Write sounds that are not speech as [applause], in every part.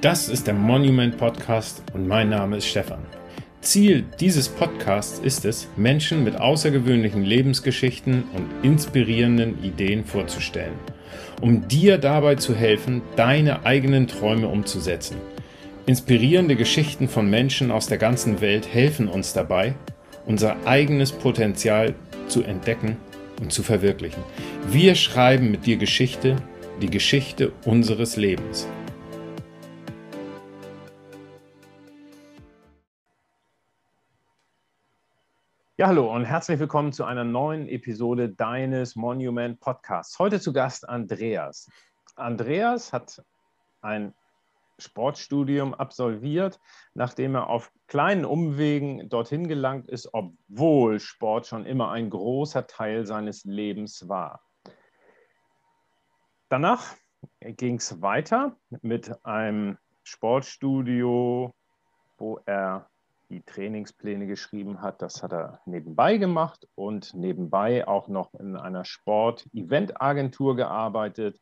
Das ist der Monument Podcast und mein Name ist Stefan. Ziel dieses Podcasts ist es, Menschen mit außergewöhnlichen Lebensgeschichten und inspirierenden Ideen vorzustellen, um dir dabei zu helfen, deine eigenen Träume umzusetzen. Inspirierende Geschichten von Menschen aus der ganzen Welt helfen uns dabei, unser eigenes Potenzial zu entdecken und zu verwirklichen. Wir schreiben mit dir Geschichte, die Geschichte unseres Lebens. Ja, hallo und herzlich willkommen zu einer neuen Episode deines Monument Podcasts. Heute zu Gast Andreas. Andreas hat ein Sportstudium absolviert, nachdem er auf kleinen Umwegen dorthin gelangt ist, obwohl Sport schon immer ein großer Teil seines Lebens war. Danach ging es weiter mit einem Sportstudio, wo er die Trainingspläne geschrieben hat. Das hat er nebenbei gemacht und nebenbei auch noch in einer Sport-Event-Agentur gearbeitet.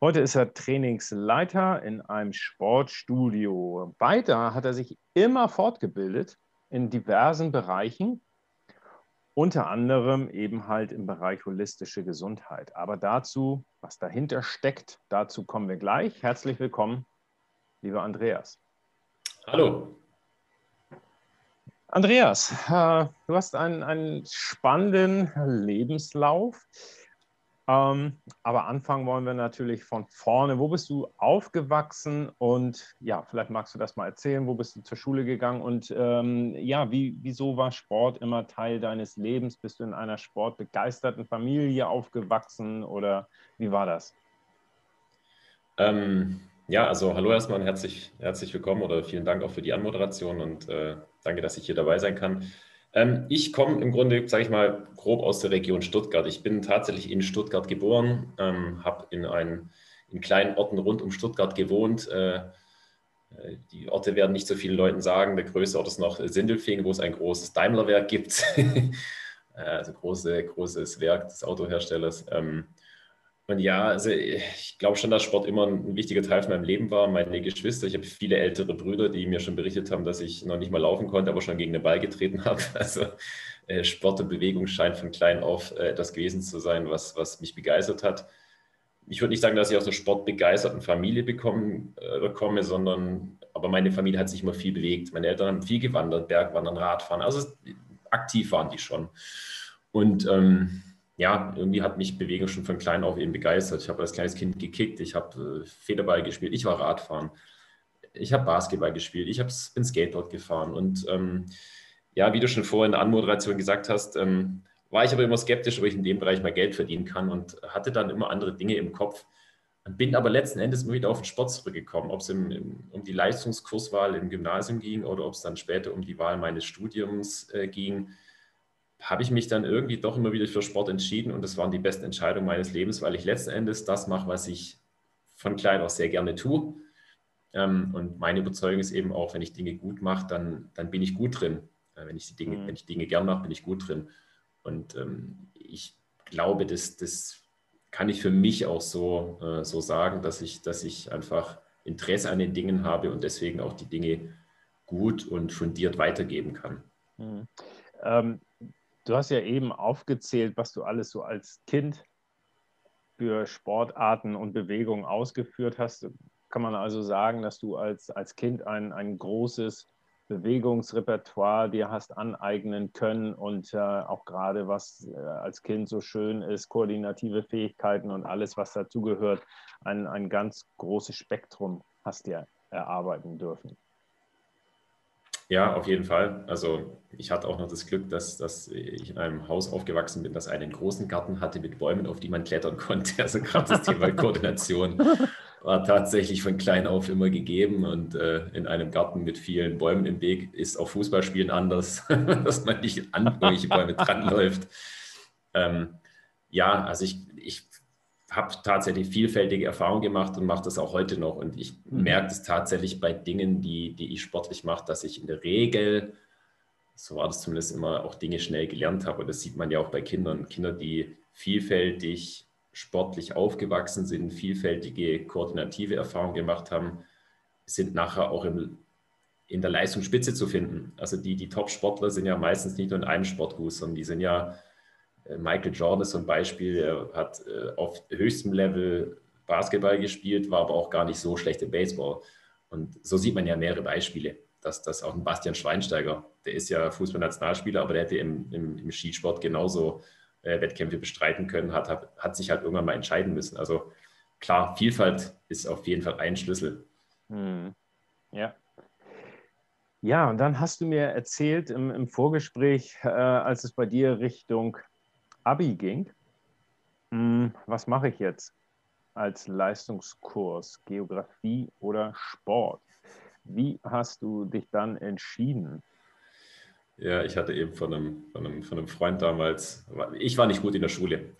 Heute ist er Trainingsleiter in einem Sportstudio. Weiter hat er sich immer fortgebildet in diversen Bereichen, unter anderem eben halt im Bereich holistische Gesundheit. Aber dazu, was dahinter steckt, dazu kommen wir gleich. Herzlich willkommen, lieber Andreas. Hallo. Andreas, äh, du hast einen, einen spannenden Lebenslauf. Ähm, aber anfangen wollen wir natürlich von vorne. Wo bist du aufgewachsen? Und ja, vielleicht magst du das mal erzählen. Wo bist du zur Schule gegangen? Und ähm, ja, wie, wieso war Sport immer Teil deines Lebens? Bist du in einer sportbegeisterten Familie aufgewachsen oder wie war das? Ähm, ja, also hallo erstmal und herzlich, herzlich willkommen oder vielen Dank auch für die Anmoderation und äh, Danke, dass ich hier dabei sein kann. Ähm, ich komme im Grunde, sage ich mal, grob aus der Region Stuttgart. Ich bin tatsächlich in Stuttgart geboren, ähm, habe in, in kleinen Orten rund um Stuttgart gewohnt. Äh, äh, die Orte werden nicht so vielen Leuten sagen. Der größte Ort ist noch Sindelfingen, wo es ein großes Daimlerwerk gibt. [laughs] Äh, also große, großes Werk des Autoherstellers. Ähm, und ja, also ich glaube schon, dass Sport immer ein wichtiger Teil von meinem Leben war. Meine Geschwister, ich habe viele ältere Brüder, die mir schon berichtet haben, dass ich noch nicht mal laufen konnte, aber schon gegen den Ball getreten [laughs] habe. Also äh, Sport und Bewegung scheint von klein auf äh, etwas gewesen zu sein, was, was mich begeistert hat. Ich würde nicht sagen, dass ich aus einer sportbegeisterten Familie bekommen, äh, komme, sondern aber meine Familie hat sich immer viel bewegt. Meine Eltern haben viel gewandert, Bergwandern, Radfahren. Also aktiv waren die schon. Und ähm, ja, irgendwie hat mich Bewegung schon von klein auf eben begeistert. Ich habe als kleines Kind gekickt, ich habe äh, Federball gespielt, ich war Radfahren, ich habe Basketball gespielt, ich bin Skateboard gefahren. Und ähm, ja, wie du schon vorhin in der Anmoderation gesagt hast, ähm, war ich aber immer skeptisch, ob ich in dem Bereich mal Geld verdienen kann und hatte dann immer andere Dinge im Kopf. Bin aber letzten Endes immer wieder auf den Sport zurückgekommen, ob es im, im, um die Leistungskurswahl im Gymnasium ging oder ob es dann später um die Wahl meines Studiums äh, ging habe ich mich dann irgendwie doch immer wieder für Sport entschieden und das waren die besten Entscheidungen meines Lebens, weil ich letzten Endes das mache, was ich von klein aus sehr gerne tue. Ähm, und meine Überzeugung ist eben auch, wenn ich Dinge gut mache, dann, dann bin ich gut drin. Äh, wenn, ich die Dinge, mhm. wenn ich Dinge gern mache, bin ich gut drin. Und ähm, ich glaube, das, das kann ich für mich auch so, äh, so sagen, dass ich, dass ich einfach Interesse an den Dingen habe und deswegen auch die Dinge gut und fundiert weitergeben kann. Mhm. Ähm, Du hast ja eben aufgezählt, was du alles so als Kind für Sportarten und Bewegungen ausgeführt hast. Kann man also sagen, dass du als, als Kind ein, ein großes Bewegungsrepertoire dir hast aneignen können und äh, auch gerade was äh, als Kind so schön ist, koordinative Fähigkeiten und alles, was dazugehört, ein, ein ganz großes Spektrum hast dir erarbeiten dürfen. Ja, auf jeden Fall. Also ich hatte auch noch das Glück, dass, dass ich in einem Haus aufgewachsen bin, das einen großen Garten hatte mit Bäumen, auf die man klettern [laughs] konnte. Also gerade das Thema [laughs] Koordination war tatsächlich von klein auf immer gegeben. Und äh, in einem Garten mit vielen Bäumen im Weg ist auch Fußballspielen anders, [laughs] dass man nicht an irgendwelche Bäume dranläuft. Ähm, ja, also ich, ich habe tatsächlich vielfältige Erfahrungen gemacht und mache das auch heute noch. Und ich mhm. merke es tatsächlich bei Dingen, die, die ich sportlich mache, dass ich in der Regel, so war das zumindest immer, auch Dinge schnell gelernt habe. Und das sieht man ja auch bei Kindern. Kinder, die vielfältig sportlich aufgewachsen sind, vielfältige koordinative Erfahrungen gemacht haben, sind nachher auch im, in der Leistungsspitze zu finden. Also die, die Top-Sportler sind ja meistens nicht nur in einem Sport gut, sondern die sind ja, Michael Jordan ist so ein Beispiel, er hat äh, auf höchstem Level Basketball gespielt, war aber auch gar nicht so schlecht im Baseball. Und so sieht man ja mehrere Beispiele, dass, dass auch ein Bastian Schweinsteiger, der ist ja Fußballnationalspieler, aber der hätte im, im, im Skisport genauso äh, Wettkämpfe bestreiten können, hat, hat, hat sich halt irgendwann mal entscheiden müssen. Also klar, Vielfalt ist auf jeden Fall ein Schlüssel. Hm. Ja. Ja, und dann hast du mir erzählt im, im Vorgespräch, äh, als es bei dir Richtung Abi ging, hm, was mache ich jetzt als Leistungskurs, Geografie oder Sport? Wie hast du dich dann entschieden? Ja, ich hatte eben von einem, von einem, von einem Freund damals, ich war nicht gut in der Schule,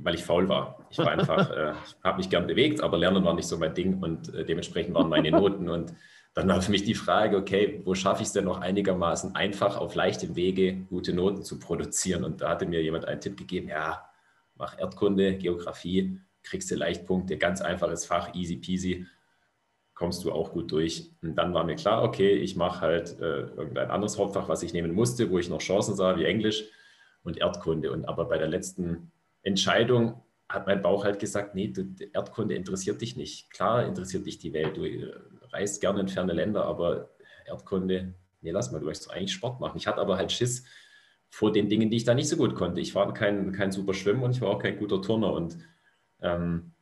weil ich faul war. Ich war einfach, [laughs] äh, habe mich gern bewegt, aber Lernen war nicht so mein Ding und äh, dementsprechend waren meine Noten. Und dann war für mich die Frage, okay, wo schaffe ich es denn noch einigermaßen einfach auf leichtem Wege gute Noten zu produzieren? Und da hatte mir jemand einen Tipp gegeben, ja, mach Erdkunde, Geografie, kriegst du Leichtpunkte, ganz einfaches Fach, easy peasy kommst du auch gut durch. Und dann war mir klar, okay, ich mache halt äh, irgendein anderes Hauptfach, was ich nehmen musste, wo ich noch Chancen sah, wie Englisch und Erdkunde. Und aber bei der letzten Entscheidung hat mein Bauch halt gesagt, nee, du, Erdkunde interessiert dich nicht. Klar interessiert dich die Welt, du äh, reist gerne in ferne Länder, aber Erdkunde, nee, lass mal, du möchtest eigentlich Sport machen. Ich hatte aber halt Schiss vor den Dingen, die ich da nicht so gut konnte. Ich war kein, kein super Schwimmer und ich war auch kein guter Turner und ähm,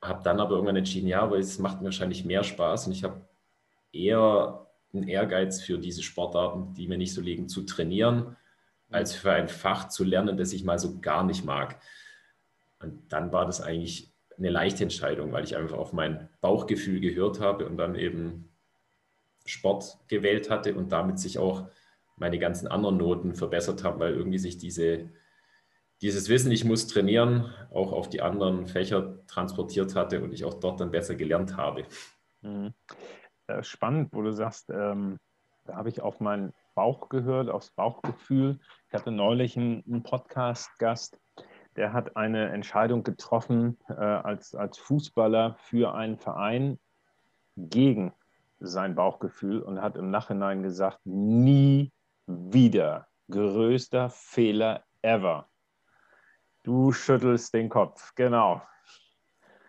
habe dann aber irgendwann entschieden, ja, aber es macht mir wahrscheinlich mehr Spaß und ich habe eher einen Ehrgeiz für diese Sportarten, die mir nicht so liegen, zu trainieren, als für ein Fach zu lernen, das ich mal so gar nicht mag. Und dann war das eigentlich eine leichte Entscheidung, weil ich einfach auf mein Bauchgefühl gehört habe und dann eben Sport gewählt hatte und damit sich auch meine ganzen anderen Noten verbessert haben, weil irgendwie sich diese dieses Wissen, ich muss trainieren, auch auf die anderen Fächer transportiert hatte und ich auch dort dann besser gelernt habe. Mhm. Äh, spannend, wo du sagst, ähm, da habe ich auf meinen Bauch gehört, aufs Bauchgefühl. Ich hatte neulich einen, einen Podcast-Gast, der hat eine Entscheidung getroffen äh, als, als Fußballer für einen Verein gegen sein Bauchgefühl und hat im Nachhinein gesagt, nie wieder größter Fehler ever. Du schüttelst den Kopf, genau.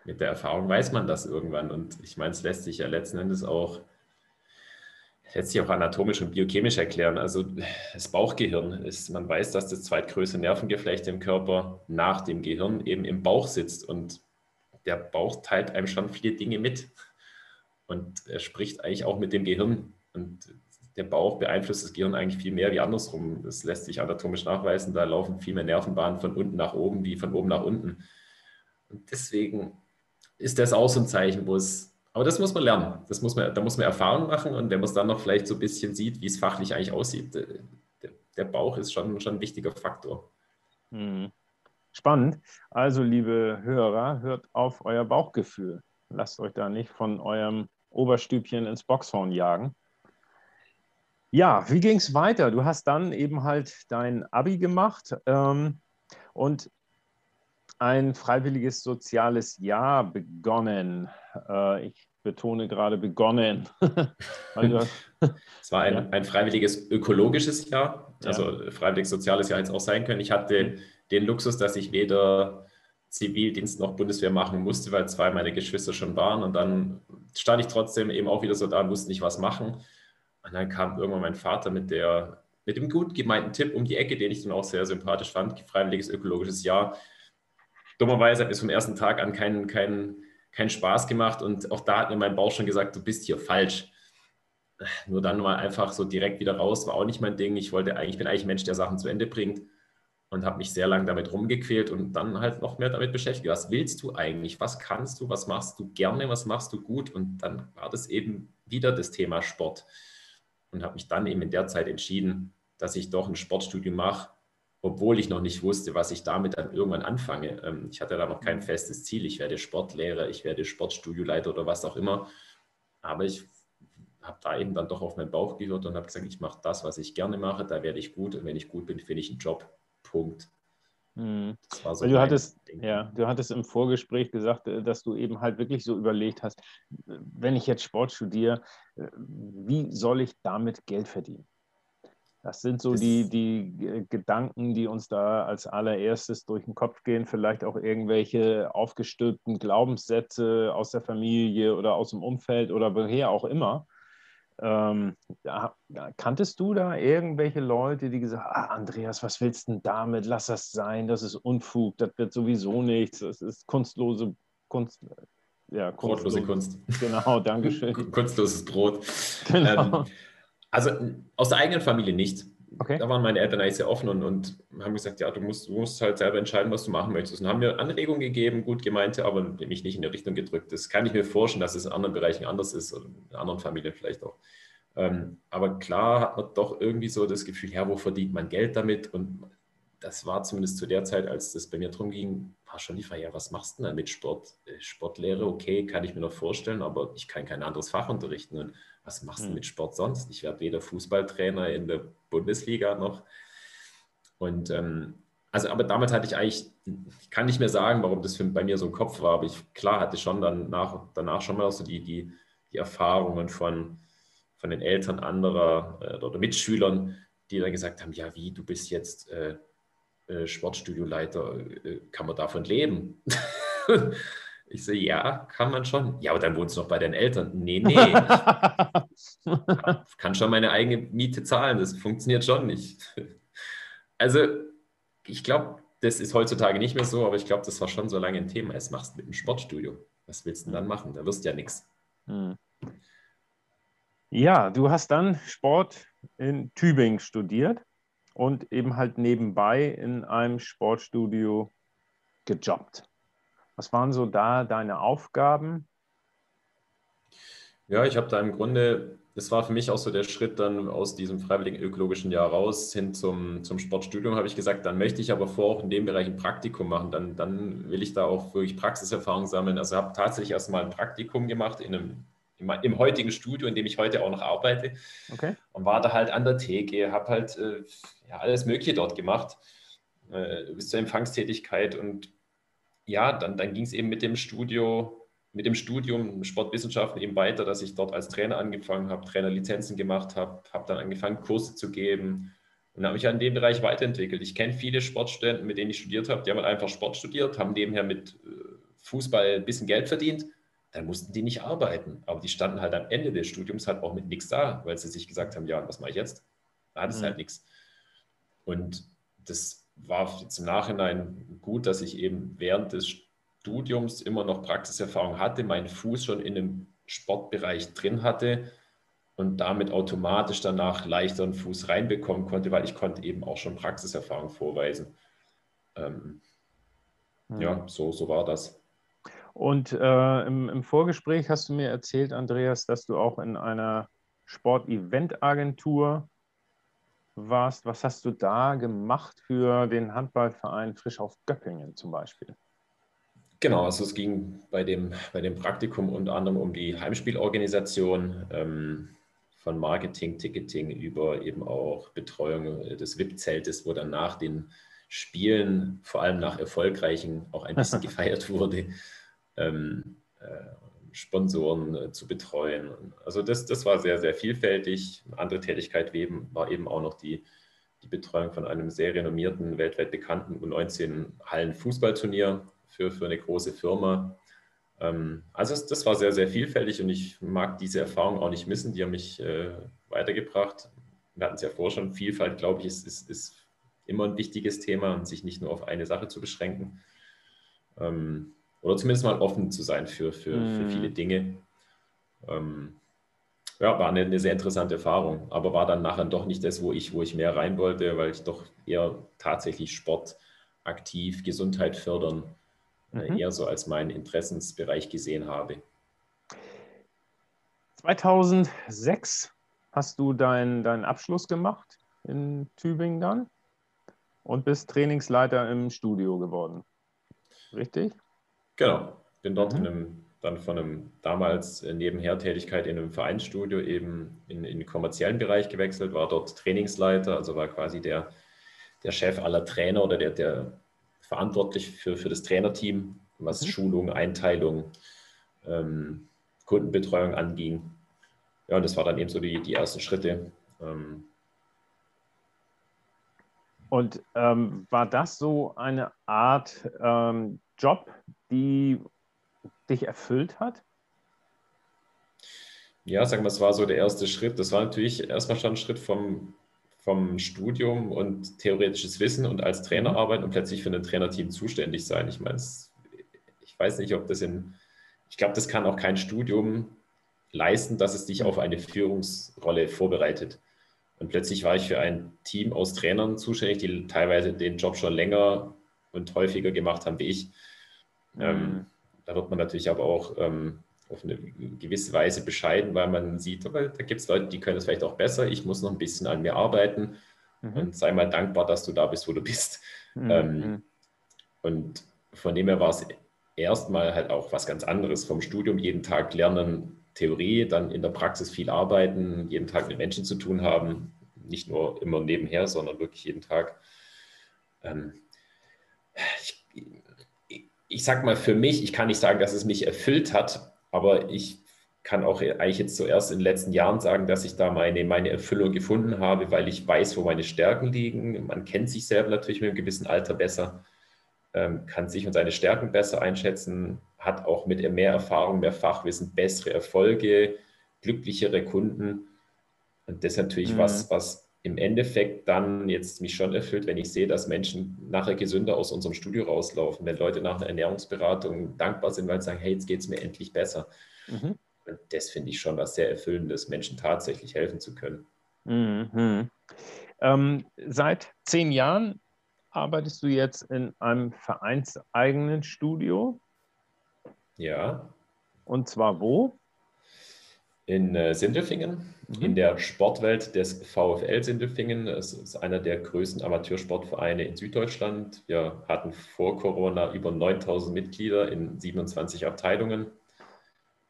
Mit der Erfahrung weiß man das irgendwann. Und ich meine, es lässt sich ja letzten Endes auch, lässt sich auch anatomisch und biochemisch erklären. Also das Bauchgehirn ist, man weiß, dass das zweitgrößte Nervengeflecht im Körper nach dem Gehirn eben im Bauch sitzt. Und der Bauch teilt einem schon viele Dinge mit. Und er spricht eigentlich auch mit dem Gehirn. Und der Bauch beeinflusst das Gehirn eigentlich viel mehr wie andersrum. Das lässt sich anatomisch nachweisen. Da laufen viel mehr Nervenbahnen von unten nach oben wie von oben nach unten. Und deswegen ist das auch so ein Zeichen, wo es, aber das muss man lernen. Das muss man, da muss man Erfahrung machen und wenn man es dann noch vielleicht so ein bisschen sieht, wie es fachlich eigentlich aussieht, der, der Bauch ist schon, schon ein wichtiger Faktor. Hm. Spannend. Also, liebe Hörer, hört auf euer Bauchgefühl. Lasst euch da nicht von eurem Oberstübchen ins Boxhorn jagen. Ja, wie ging es weiter? Du hast dann eben halt dein Abi gemacht ähm, und ein freiwilliges soziales Jahr begonnen. Äh, ich betone gerade begonnen. [laughs] es war ein, ein, freiwilliges ökologisches Jahr, also freiwilliges soziales Jahr hätte es auch sein können. Ich hatte den Luxus, dass ich weder Zivildienst noch Bundeswehr machen musste, weil zwei meiner Geschwister schon waren und dann stand ich trotzdem eben auch wieder so da und wusste nicht, was machen. Und dann kam irgendwann mein Vater mit, der, mit dem gut gemeinten Tipp um die Ecke, den ich dann auch sehr sympathisch fand, freiwilliges ökologisches Jahr. Dummerweise hat es vom ersten Tag an keinen, keinen, keinen Spaß gemacht und auch da hat mir mein Bauch schon gesagt, du bist hier falsch. Nur dann mal einfach so direkt wieder raus, war auch nicht mein Ding. Ich wollte eigentlich, ich bin eigentlich ein Mensch, der Sachen zu Ende bringt und habe mich sehr lange damit rumgequält und dann halt noch mehr damit beschäftigt. Was willst du eigentlich? Was kannst du? Was machst du gerne? Was machst du gut? Und dann war das eben wieder das Thema Sport und habe mich dann eben in der Zeit entschieden, dass ich doch ein Sportstudium mache, obwohl ich noch nicht wusste, was ich damit dann irgendwann anfange. Ähm, ich hatte da noch kein festes Ziel. Ich werde Sportlehrer, ich werde Sportstudioleiter oder was auch immer. Aber ich habe da eben dann doch auf meinen Bauch gehört und habe gesagt, ich mache das, was ich gerne mache, da werde ich gut und wenn ich gut bin, finde ich einen Job. Punkt. Mhm. So du, hattest, ja, du hattest im Vorgespräch gesagt, äh, dass du eben halt wirklich so überlegt hast, wenn ich jetzt Sport studiere, äh, wie soll ich damit Geld verdienen? Das sind so das die, die Gedanken, die uns da als allererstes durch den Kopf gehen. Vielleicht auch irgendwelche aufgestülpten Glaubenssätze aus der Familie oder aus dem Umfeld oder woher auch immer. Ähm, ja, kanntest du da irgendwelche Leute, die gesagt haben, ah, Andreas, was willst du denn damit? Lass das sein, das ist Unfug, das wird sowieso nichts, das ist kunstlose Kunst. Ja, kunstlose Kunst. Genau, Dankeschön. Kunstloses Brot. Genau. Ähm, also aus der eigenen Familie nicht. Okay. Da waren meine Eltern eigentlich sehr offen und, und haben gesagt, ja, du musst, du musst halt selber entscheiden, was du machen möchtest. Und haben mir Anregungen gegeben, gut gemeinte, aber mich nicht in die Richtung gedrückt. Das kann ich mir vorstellen, dass es in anderen Bereichen anders ist oder in anderen Familien vielleicht auch. Ähm, aber klar hat man doch irgendwie so das Gefühl, ja, wo verdient man Geld damit? Und das war zumindest zu der Zeit, als das bei mir drum ging, war schon die Frage, ja, was machst du denn mit Sport? Äh, Sportlehre, okay, kann ich mir noch vorstellen, aber ich kann kein anderes Fach unterrichten. Und was machst du hm. mit Sport sonst? Ich werde weder Fußballtrainer in der Bundesliga noch. Und ähm, also, aber damals hatte ich eigentlich, ich kann nicht mehr sagen, warum das für, bei mir so im Kopf war, aber ich klar hatte schon dann nach, danach schon mal so die, die, die Erfahrungen von, von den Eltern anderer äh, oder Mitschülern, die dann gesagt haben, ja, wie, du bist jetzt äh, äh, Sportstudioleiter, äh, kann man davon leben? [laughs] Ich so, ja, kann man schon. Ja, aber dann wohnst du noch bei deinen Eltern. Nee, [laughs] nee. Ich kann schon meine eigene Miete zahlen. Das funktioniert schon nicht. Also, ich glaube, das ist heutzutage nicht mehr so, aber ich glaube, das war schon so lange ein Thema. Es machst mit dem Sportstudio. Was willst du denn dann machen? Da wirst du ja nichts. Hm. Ja, du hast dann Sport in Tübingen studiert und eben halt nebenbei in einem Sportstudio gejobbt. Was waren so da deine Aufgaben? Ja, ich habe da im Grunde, das war für mich auch so der Schritt dann aus diesem freiwilligen ökologischen Jahr raus hin zum, zum Sportstudium, habe ich gesagt, dann möchte ich aber vor auch in dem Bereich ein Praktikum machen. Dann, dann will ich da auch wirklich Praxiserfahrung sammeln. Also habe tatsächlich erstmal ein Praktikum gemacht in einem im, heutigen Studio, in dem ich heute auch noch arbeite. Okay. Und war da halt an der Theke, habe halt äh, ja, alles Mögliche dort gemacht, äh, bis zur Empfangstätigkeit und ja, dann, dann ging es eben mit dem Studio, mit dem Studium Sportwissenschaften eben weiter, dass ich dort als Trainer angefangen habe, Trainerlizenzen gemacht habe, habe dann angefangen, Kurse zu geben und habe mich in dem Bereich weiterentwickelt. Ich kenne viele Sportstudenten, mit denen ich studiert habe, die haben halt einfach Sport studiert, haben nebenher mit äh, Fußball ein bisschen Geld verdient. Dann mussten die nicht arbeiten, aber die standen halt am Ende des Studiums halt auch mit nichts da, weil sie sich gesagt haben, ja, was mache ich jetzt? Da hat es mhm. halt nichts. Und das war jetzt im Nachhinein gut, dass ich eben während des Studiums immer noch Praxiserfahrung hatte, meinen Fuß schon in dem Sportbereich drin hatte und damit automatisch danach leichter einen Fuß reinbekommen konnte, weil ich konnte eben auch schon Praxiserfahrung vorweisen. Ähm, hm. Ja, so, so war das. Und äh, im, im, Vorgespräch hast du mir erzählt, Andreas, dass du auch in einer Sport-Event-Agentur warst, was hast du da gemacht für den Handballverein Frisch auf Göppingen zum Beispiel? Genau, also es ging bei dem, bei dem Praktikum unter anderem um die Heimspielorganisation ähm, von Marketing, Ticketing über eben auch Betreuung des VIP-Zeltes, wo dann nach den Spielen, vor allem nach erfolgreichen, auch ein bisschen [laughs] gefeiert wurde. Ähm, äh, Sponsoren äh, zu betreuen. Also das, das war sehr, sehr vielfältig. Eine andere Tätigkeit war eben auch noch die, die Betreuung von einem sehr renommierten, weltweit bekannten U19-Hallen-Fußballturnier für, für eine große Firma. Ähm, also das war sehr, sehr vielfältig und ich mag diese Erfahrung auch nicht missen. Die haben mich äh, weitergebracht. Wir hatten es ja vorher schon, Vielfalt, glaube ich, ist, ist, ist immer ein wichtiges Thema und sich nicht nur auf eine Sache zu beschränken. Ähm, oder zumindest mal offen zu sein für, für, mhm. für viele Dinge. Ähm, ja, war eine, eine, sehr interessante Erfahrung, aber war dann nachher doch nicht das, wo ich, wo ich mehr rein wollte, weil ich doch eher tatsächlich Sport aktiv, Gesundheit fördern, äh, mhm. eher so als meinen Interessensbereich gesehen habe. 2006 hast du deinen dein Abschluss gemacht in Tübingen dann und bist Trainingsleiter im Studio geworden. Richtig? Genau, bin dort mhm. in einem, dann von einem damals äh, Nebenher-Tätigkeit in einem Vereinsstudio eben in, in den kommerziellen Bereich gewechselt, war dort Trainingsleiter, also war quasi der, der Chef aller Trainer oder der, der verantwortlich für, für das Trainerteam, was mhm. Schulung, Einteilung, ähm, Kundenbetreuung anging. Ja, und das war dann eben so die, die ersten Schritte. Ähm, und ähm, war das so eine Art ähm, Job, die dich erfüllt hat? Ja, sagen wir, es war so der erste Schritt. Das war natürlich erstmal schon ein Schritt vom, vom Studium und theoretisches Wissen und als Trainer arbeiten und plötzlich für ein Trainerteam zuständig sein. Ich meine, ich weiß nicht, ob das in, ich glaube, das kann auch kein Studium leisten, dass es dich auf eine Führungsrolle vorbereitet. Und plötzlich war ich für ein Team aus Trainern zuständig, die teilweise den Job schon länger und häufiger gemacht haben wie ich. Mhm. Ähm, da wird man natürlich aber auch ähm, auf eine gewisse Weise bescheiden, weil man sieht, da gibt es Leute, die können es vielleicht auch besser. Ich muss noch ein bisschen an mir arbeiten mhm. und sei mal dankbar, dass du da bist, wo du bist. Mhm. Ähm, mhm. und von dem her war es erstmal halt auch was ganz anderes vom Studium, jeden Tag lernen, Theorie, dann in der Praxis viel arbeiten, jeden Tag mit Menschen zu tun haben, nicht nur immer nebenher, sondern wirklich jeden Tag. Ähm, ich, ich sag mal für mich, ich kann nicht sagen, dass es mich erfüllt hat, aber ich kann auch eigentlich jetzt zuerst in den letzten Jahren sagen, dass ich da meine, meine Erfüllung gefunden habe, weil ich weiß, wo meine Stärken liegen. Man kennt sich selber natürlich mit einem gewissen Alter besser, ähm, kann sich und seine Stärken besser einschätzen, hat auch mit mehr Erfahrung, mehr Fachwissen bessere Erfolge, glücklichere Kunden. Und das ist natürlich mhm. was, was im Endeffekt dann jetzt mich schon erfüllt, wenn ich sehe, dass Menschen nachher gesünder aus unserem Studio rauslaufen, wenn Leute nach einer Ernährungsberatung dankbar sind, weil sie sagen, hey, jetzt geht es mir endlich besser. Mhm. Und das finde ich schon was sehr Erfüllendes, Menschen tatsächlich helfen zu können. Mhm. Ähm, seit zehn Jahren arbeitest du jetzt in einem vereinseigenen Studio. Ja. Und zwar wo? In äh, Sindelfingen, mhm. in der Sportwelt des VfL Sindelfingen. Es ist einer der größten Amateursportvereine in Süddeutschland. Wir hatten vor Corona über 9000 Mitglieder in 27 Abteilungen,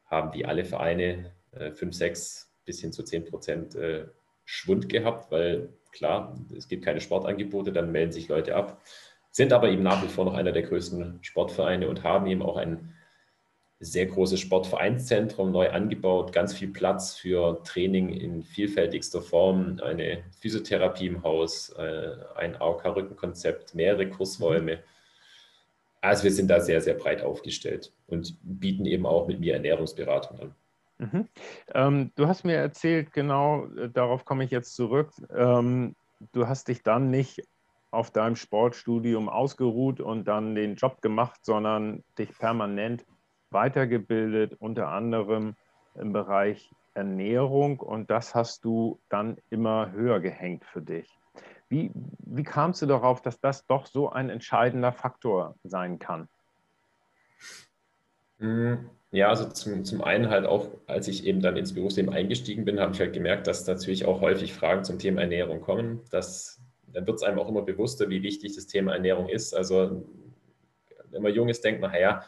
haben wie alle Vereine äh, 5, 6 bis hin zu 10 Prozent äh, Schwund gehabt, weil klar, es gibt keine Sportangebote, dann melden sich Leute ab, sind aber eben nach wie vor noch einer der größten Sportvereine und haben eben auch ein sehr großes Sportvereinszentrum neu angebaut, ganz viel Platz für Training in vielfältigster Form, eine Physiotherapie im Haus, äh, ein AOK-Rückenkonzept, mehrere Kursräume. Also wir sind da sehr, sehr breit aufgestellt und bieten eben auch mit mir Ernährungsberatung an. Mhm. Ähm, du hast mir erzählt, genau äh, darauf komme ich jetzt zurück, ähm, du hast dich dann nicht auf deinem Sportstudium ausgeruht und dann den Job gemacht, sondern dich permanent weitergebildet, unter anderem im Bereich Ernährung und das hast du dann immer höher gehängt für dich. Wie, wie kamst du darauf, dass das doch so ein entscheidender Faktor sein kann? Hm, ja, also zum, zum einen halt auch, als ich eben dann ins Berufsleben eingestiegen bin, habe ich halt gemerkt, dass natürlich auch häufig Fragen zum Thema Ernährung kommen. Das, dann wird es einem auch immer bewusster, wie wichtig das Thema Ernährung ist. Also wenn man jung ist, denkt man, naja,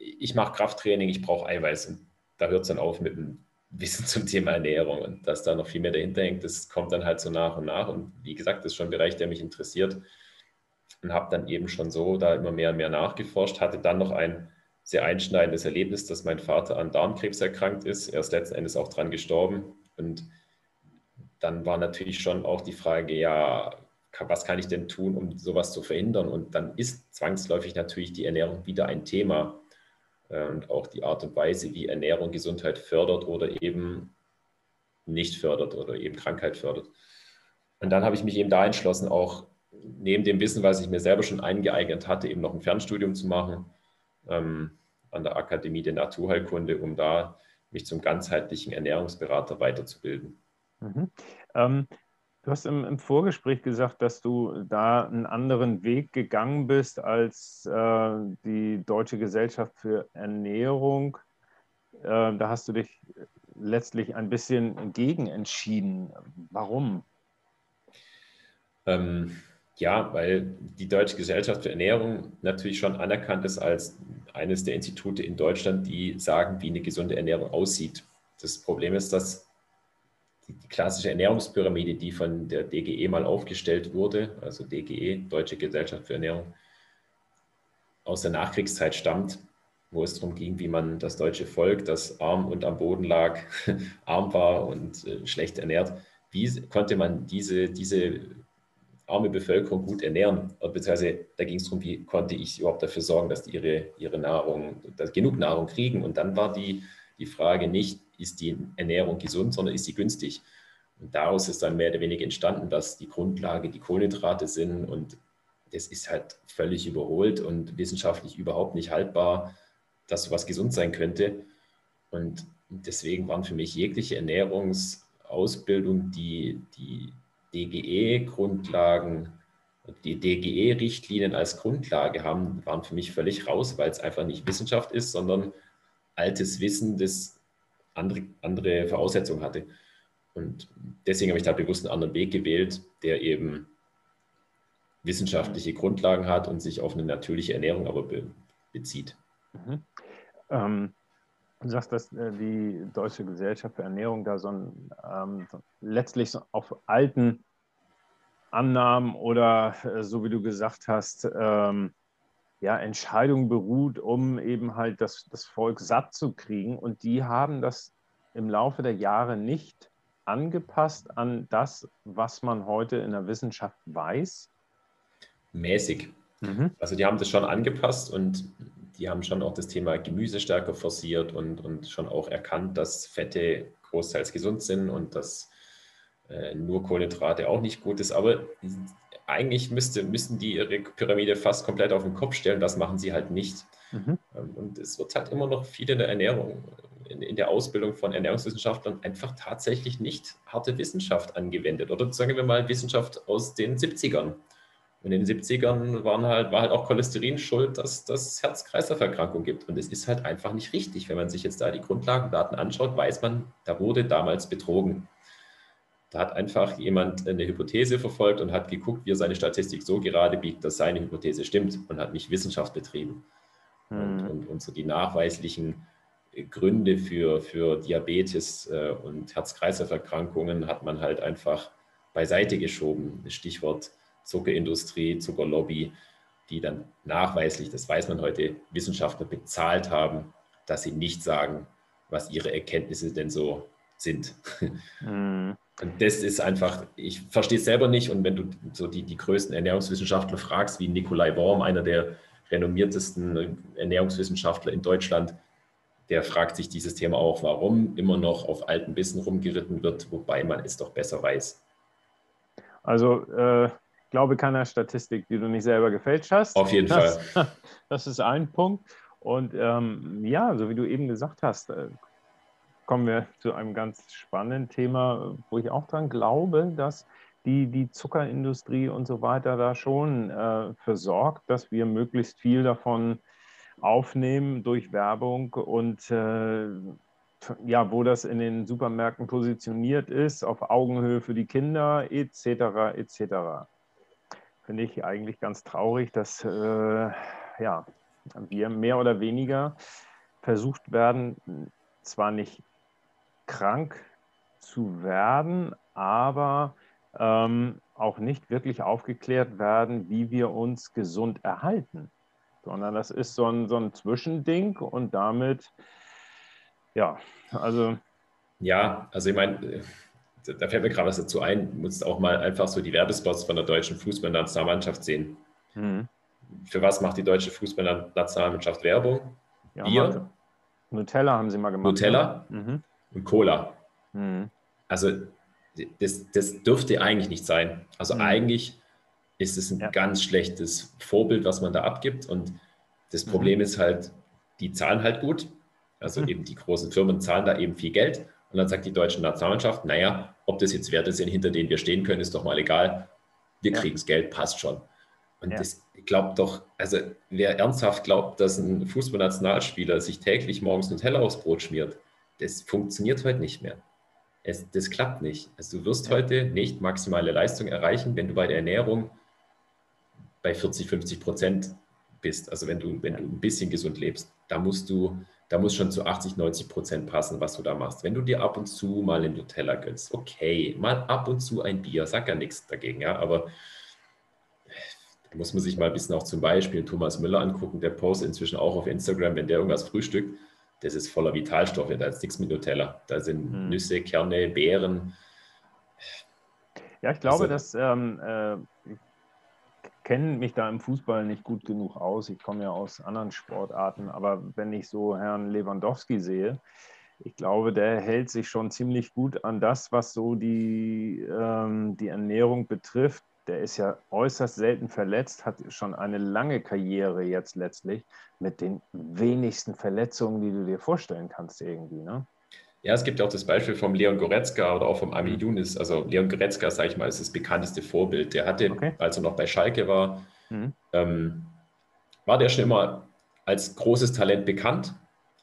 ich mache Krafttraining, ich brauche Eiweiß. Und da hört es dann auf mit dem Wissen [laughs] zum Thema Ernährung. Und dass da noch viel mehr dahinter hängt, das kommt dann halt so nach und nach. Und wie gesagt, das ist schon ein Bereich, der mich interessiert. Und habe dann eben schon so da immer mehr und mehr nachgeforscht. Hatte dann noch ein sehr einschneidendes Erlebnis, dass mein Vater an Darmkrebs erkrankt ist. Er ist letzten Endes auch dran gestorben. Und dann war natürlich schon auch die Frage, ja, was kann ich denn tun, um sowas zu verhindern? Und dann ist zwangsläufig natürlich die Ernährung wieder ein Thema. Äh, und auch die Art und Weise, wie Ernährung Gesundheit fördert oder eben nicht fördert oder eben Krankheit fördert. Und dann habe ich mich eben da entschlossen, auch neben dem Wissen, was ich mir selber schon eingeeignet hatte, eben noch ein Fernstudium zu machen ähm, an der Akademie der Naturheilkunde, um da mich zum ganzheitlichen Ernährungsberater weiterzubilden. Mhm. Ähm, Du hast im, im, Vorgespräch gesagt, dass du da einen anderen Weg gegangen bist als äh, die Deutsche Gesellschaft für Ernährung. Äh, da hast du dich letztlich ein bisschen gegen entschieden. Warum? Ähm, ja, weil die Deutsche Gesellschaft für Ernährung natürlich schon anerkannt ist als eines der Institute in Deutschland, die sagen, wie eine gesunde Ernährung aussieht. Das Problem ist, dass die klassische Ernährungspyramide, die von der DGE mal aufgestellt wurde, also DGE, Deutsche Gesellschaft für Ernährung, aus der Nachkriegszeit stammt, wo es darum ging, wie man das deutsche Volk, das arm und am Boden lag, [laughs] arm war und äh, schlecht ernährt, wie konnte man diese, diese arme Bevölkerung gut ernähren? Beziehungsweise da ging es darum, wie konnte ich überhaupt dafür sorgen, dass die ihre, ihre Nahrung, dass genug Nahrung kriegen. Und dann war die, die Frage nicht, ist die Ernährung gesund, sondern ist sie günstig? Und daraus ist dann mehr oder weniger entstanden, dass die Grundlage die Kohlenhydrate sind und das ist halt völlig überholt und wissenschaftlich überhaupt nicht haltbar, dass sowas gesund sein könnte. Und deswegen waren für mich jegliche Ernährungsausbildung, die die DGE-Grundlagen, die DGE-Richtlinien als Grundlage haben, waren für mich völlig raus, weil es einfach nicht Wissenschaft ist, sondern altes Wissen, das andere, andere Voraussetzungen hatte. Und deswegen habe ich da bewusst einen anderen Weg gewählt, der eben wissenschaftliche Grundlagen hat und sich auf eine natürliche Ernährung aber be bezieht. Mhm. Ähm, du sagst, dass äh, die Deutsche Gesellschaft für Ernährung da so ein ähm, letztlich so auf alten Annahmen oder äh, so wie du gesagt hast, ähm, ja, Entscheidungen beruht, um eben halt das, das Volk satt zu kriegen. Und die haben das im Laufe der Jahre nicht angepasst an das, was man heute in der Wissenschaft weiß? Mäßig. Mhm. Also die haben das schon angepasst und die haben schon auch das Thema Gemüse stärker forciert und, und schon auch erkannt, dass Fette großteils gesund sind und dass äh, nur Kohlenhydrate auch nicht gut ist. Aber eigentlich müsste, müssten die ihre Pyramide fast komplett auf den Kopf stellen. Das machen sie halt nicht. Mhm. Ähm, und es wird halt immer noch viel in der Ernährung in, in, der Ausbildung von Ernährungswissenschaftlern einfach tatsächlich nicht harte Wissenschaft angewendet. Oder sagen wir mal Wissenschaft aus den 70ern. Und in den 70ern waren halt, war halt auch Cholesterin schuld, dass das Herz-Kreislauf-Erkrankung gibt. Und es ist halt einfach nicht richtig. Wenn man sich jetzt da die Grundlagendaten anschaut, weiß man, da wurde damals betrogen. Da hat einfach jemand eine Hypothese verfolgt und hat geguckt, wie er seine Statistik so gerade biegt, dass seine Hypothese stimmt und hat nicht Wissenschaft betrieben. Mhm. Und, und, und so die nachweislichen Gründe für, für Diabetes äh, und Herz-Kreislauf-Erkrankungen hat man halt einfach beiseite geschoben. Stichwort Zuckerindustrie, Zuckerlobby, die dann nachweislich, das weiß man heute, Wissenschaftler bezahlt haben, dass sie nicht sagen, was ihre Erkenntnisse denn so sind. Mhm. Und das ist einfach, ich verstehe es selber nicht. Und wenn du so die, die größten Ernährungswissenschaftler fragst, wie Nikolai Worm, einer der renommiertesten Ernährungswissenschaftler in Deutschland, der fragt sich dieses Thema auch, warum immer noch auf alten Bissen rumgeritten wird, wobei man es doch besser weiß. Also äh, glaube keiner Statistik, die du nicht selber gefälscht hast. Auf jeden das, Fall. [laughs] Das ist ein Punkt. Und ähm, ja, so wie du eben gesagt hast, äh, kommen wir zu einem ganz spannenden Thema, wo ich auch dran glaube, dass die, die Zuckerindustrie und so weiter da schon äh, versorgt, dass wir möglichst viel davon aufnehmen durch Werbung und äh, ja, wo das in den Supermärkten positioniert ist, auf Augenhöhe für die Kinder etc. etc. Finde ich eigentlich ganz traurig, dass äh, ja, wir mehr oder weniger versucht werden, zwar nicht krank zu werden, aber ähm, auch nicht wirklich aufgeklärt werden, wie wir uns gesund erhalten sondern das ist so ein, so ein Zwischending und damit, ja, also. Ja, also ich meine, da fällt mir gerade was dazu ein, du musst auch mal einfach so die Werbespots von der deutschen Fußballnationalmannschaft sehen. Mhm. Für was macht die deutsche Fußballnationalmannschaft Werbung? Ja, Bier. Nutella haben sie mal gemacht. Nutella mhm. Und Cola. Mhm. Also das, das dürfte eigentlich nicht sein. Also mhm. eigentlich ist es ein ja. ganz schlechtes Vorbild, was man da abgibt. Und das mhm. Problem mhm. ist halt, die zahlen halt gut. Also mhm. eben die großen Firmen zahlen da eben viel Geld. Und dann sagt die deutsche Nationalmannschaft, naja, ob das jetzt Werte sind, hinter denen wir stehen können, ist doch mal egal. Wir ja. kriegen das Geld, passt schon. Und ja. das glaubt doch, also wer ernsthaft glaubt, dass ein Fußballnationalspieler sich täglich morgens Nutella aufs Brot schmiert, das funktioniert heute nicht mehr. Es, das klappt nicht. Also du wirst ja. heute nicht maximale Leistung erreichen, wenn du bei der Ernährung bei 40, 50 Prozent bist. Also wenn du, wenn du ein bisschen gesund lebst, da musst du, da muss schon zu 80, 90 Prozent passen, was du da machst. Wenn du dir ab und zu mal einen Nutella gönnst, okay, mal ab und zu ein Bier, sag ja nichts dagegen, ja, aber Da muss man sich mal ein bisschen auch zum Beispiel Thomas Müller angucken, der postet inzwischen auch auf Instagram, wenn der irgendwas frühstückt, das ist voller Vitalstoffe, da ist nichts mit Nutella. Da sind hm. Nüsse, Kerne, Beeren. Ja, ich glaube, also, dass ähm, äh, ich kenne mich da im Fußball nicht gut genug aus. Ich komme ja aus anderen Sportarten, aber wenn ich so Herrn Lewandowski sehe, ich glaube, der hält sich schon ziemlich gut an das, was so die, ähm, die Ernährung betrifft. Der ist ja äußerst selten verletzt, hat schon eine lange Karriere jetzt letztlich mit den wenigsten Verletzungen, die du dir vorstellen kannst irgendwie. Ne? Ja, es gibt auch das Beispiel vom Leon Goretzka oder auch vom Ami mhm. Yunis. Also Leon Goretzka, sage ich mal, ist das bekannteste Vorbild. Der hatte, okay. als er noch bei Schalke war, mhm. ähm, war der schon immer als großes Talent bekannt,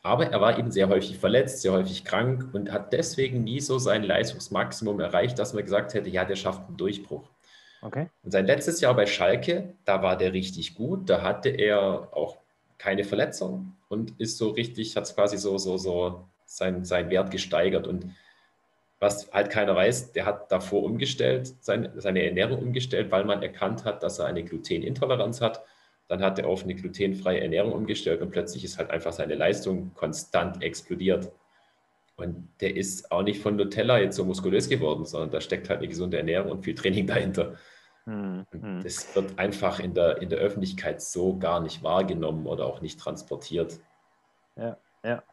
aber er war eben sehr häufig verletzt, sehr häufig krank und hat deswegen nie so sein Leistungsmaximum erreicht, dass man gesagt hätte, ja, der schafft einen Durchbruch. Okay. Und sein letztes Jahr bei Schalke, da war der richtig gut, da hatte er auch keine Verletzung und ist so richtig, hat es quasi so, so, so sein, sein Wert gesteigert. Und was halt keiner weiß, der hat davor umgestellt, sein, seine Ernährung umgestellt, weil man erkannt hat, dass er eine Glutenintoleranz hat dann hat er auf eine glutenfreie Ernährung umgestellt und plötzlich ist halt einfach seine Leistung konstant explodiert. Und der ist auch nicht von Nutella jetzt so muskulös geworden, sondern da steckt halt eine gesunde Ernährung und viel Training dahinter. Mhm. Das wird einfach in der, in der Öffentlichkeit so gar nicht wahrgenommen oder auch nicht transportiert. Ja, ja.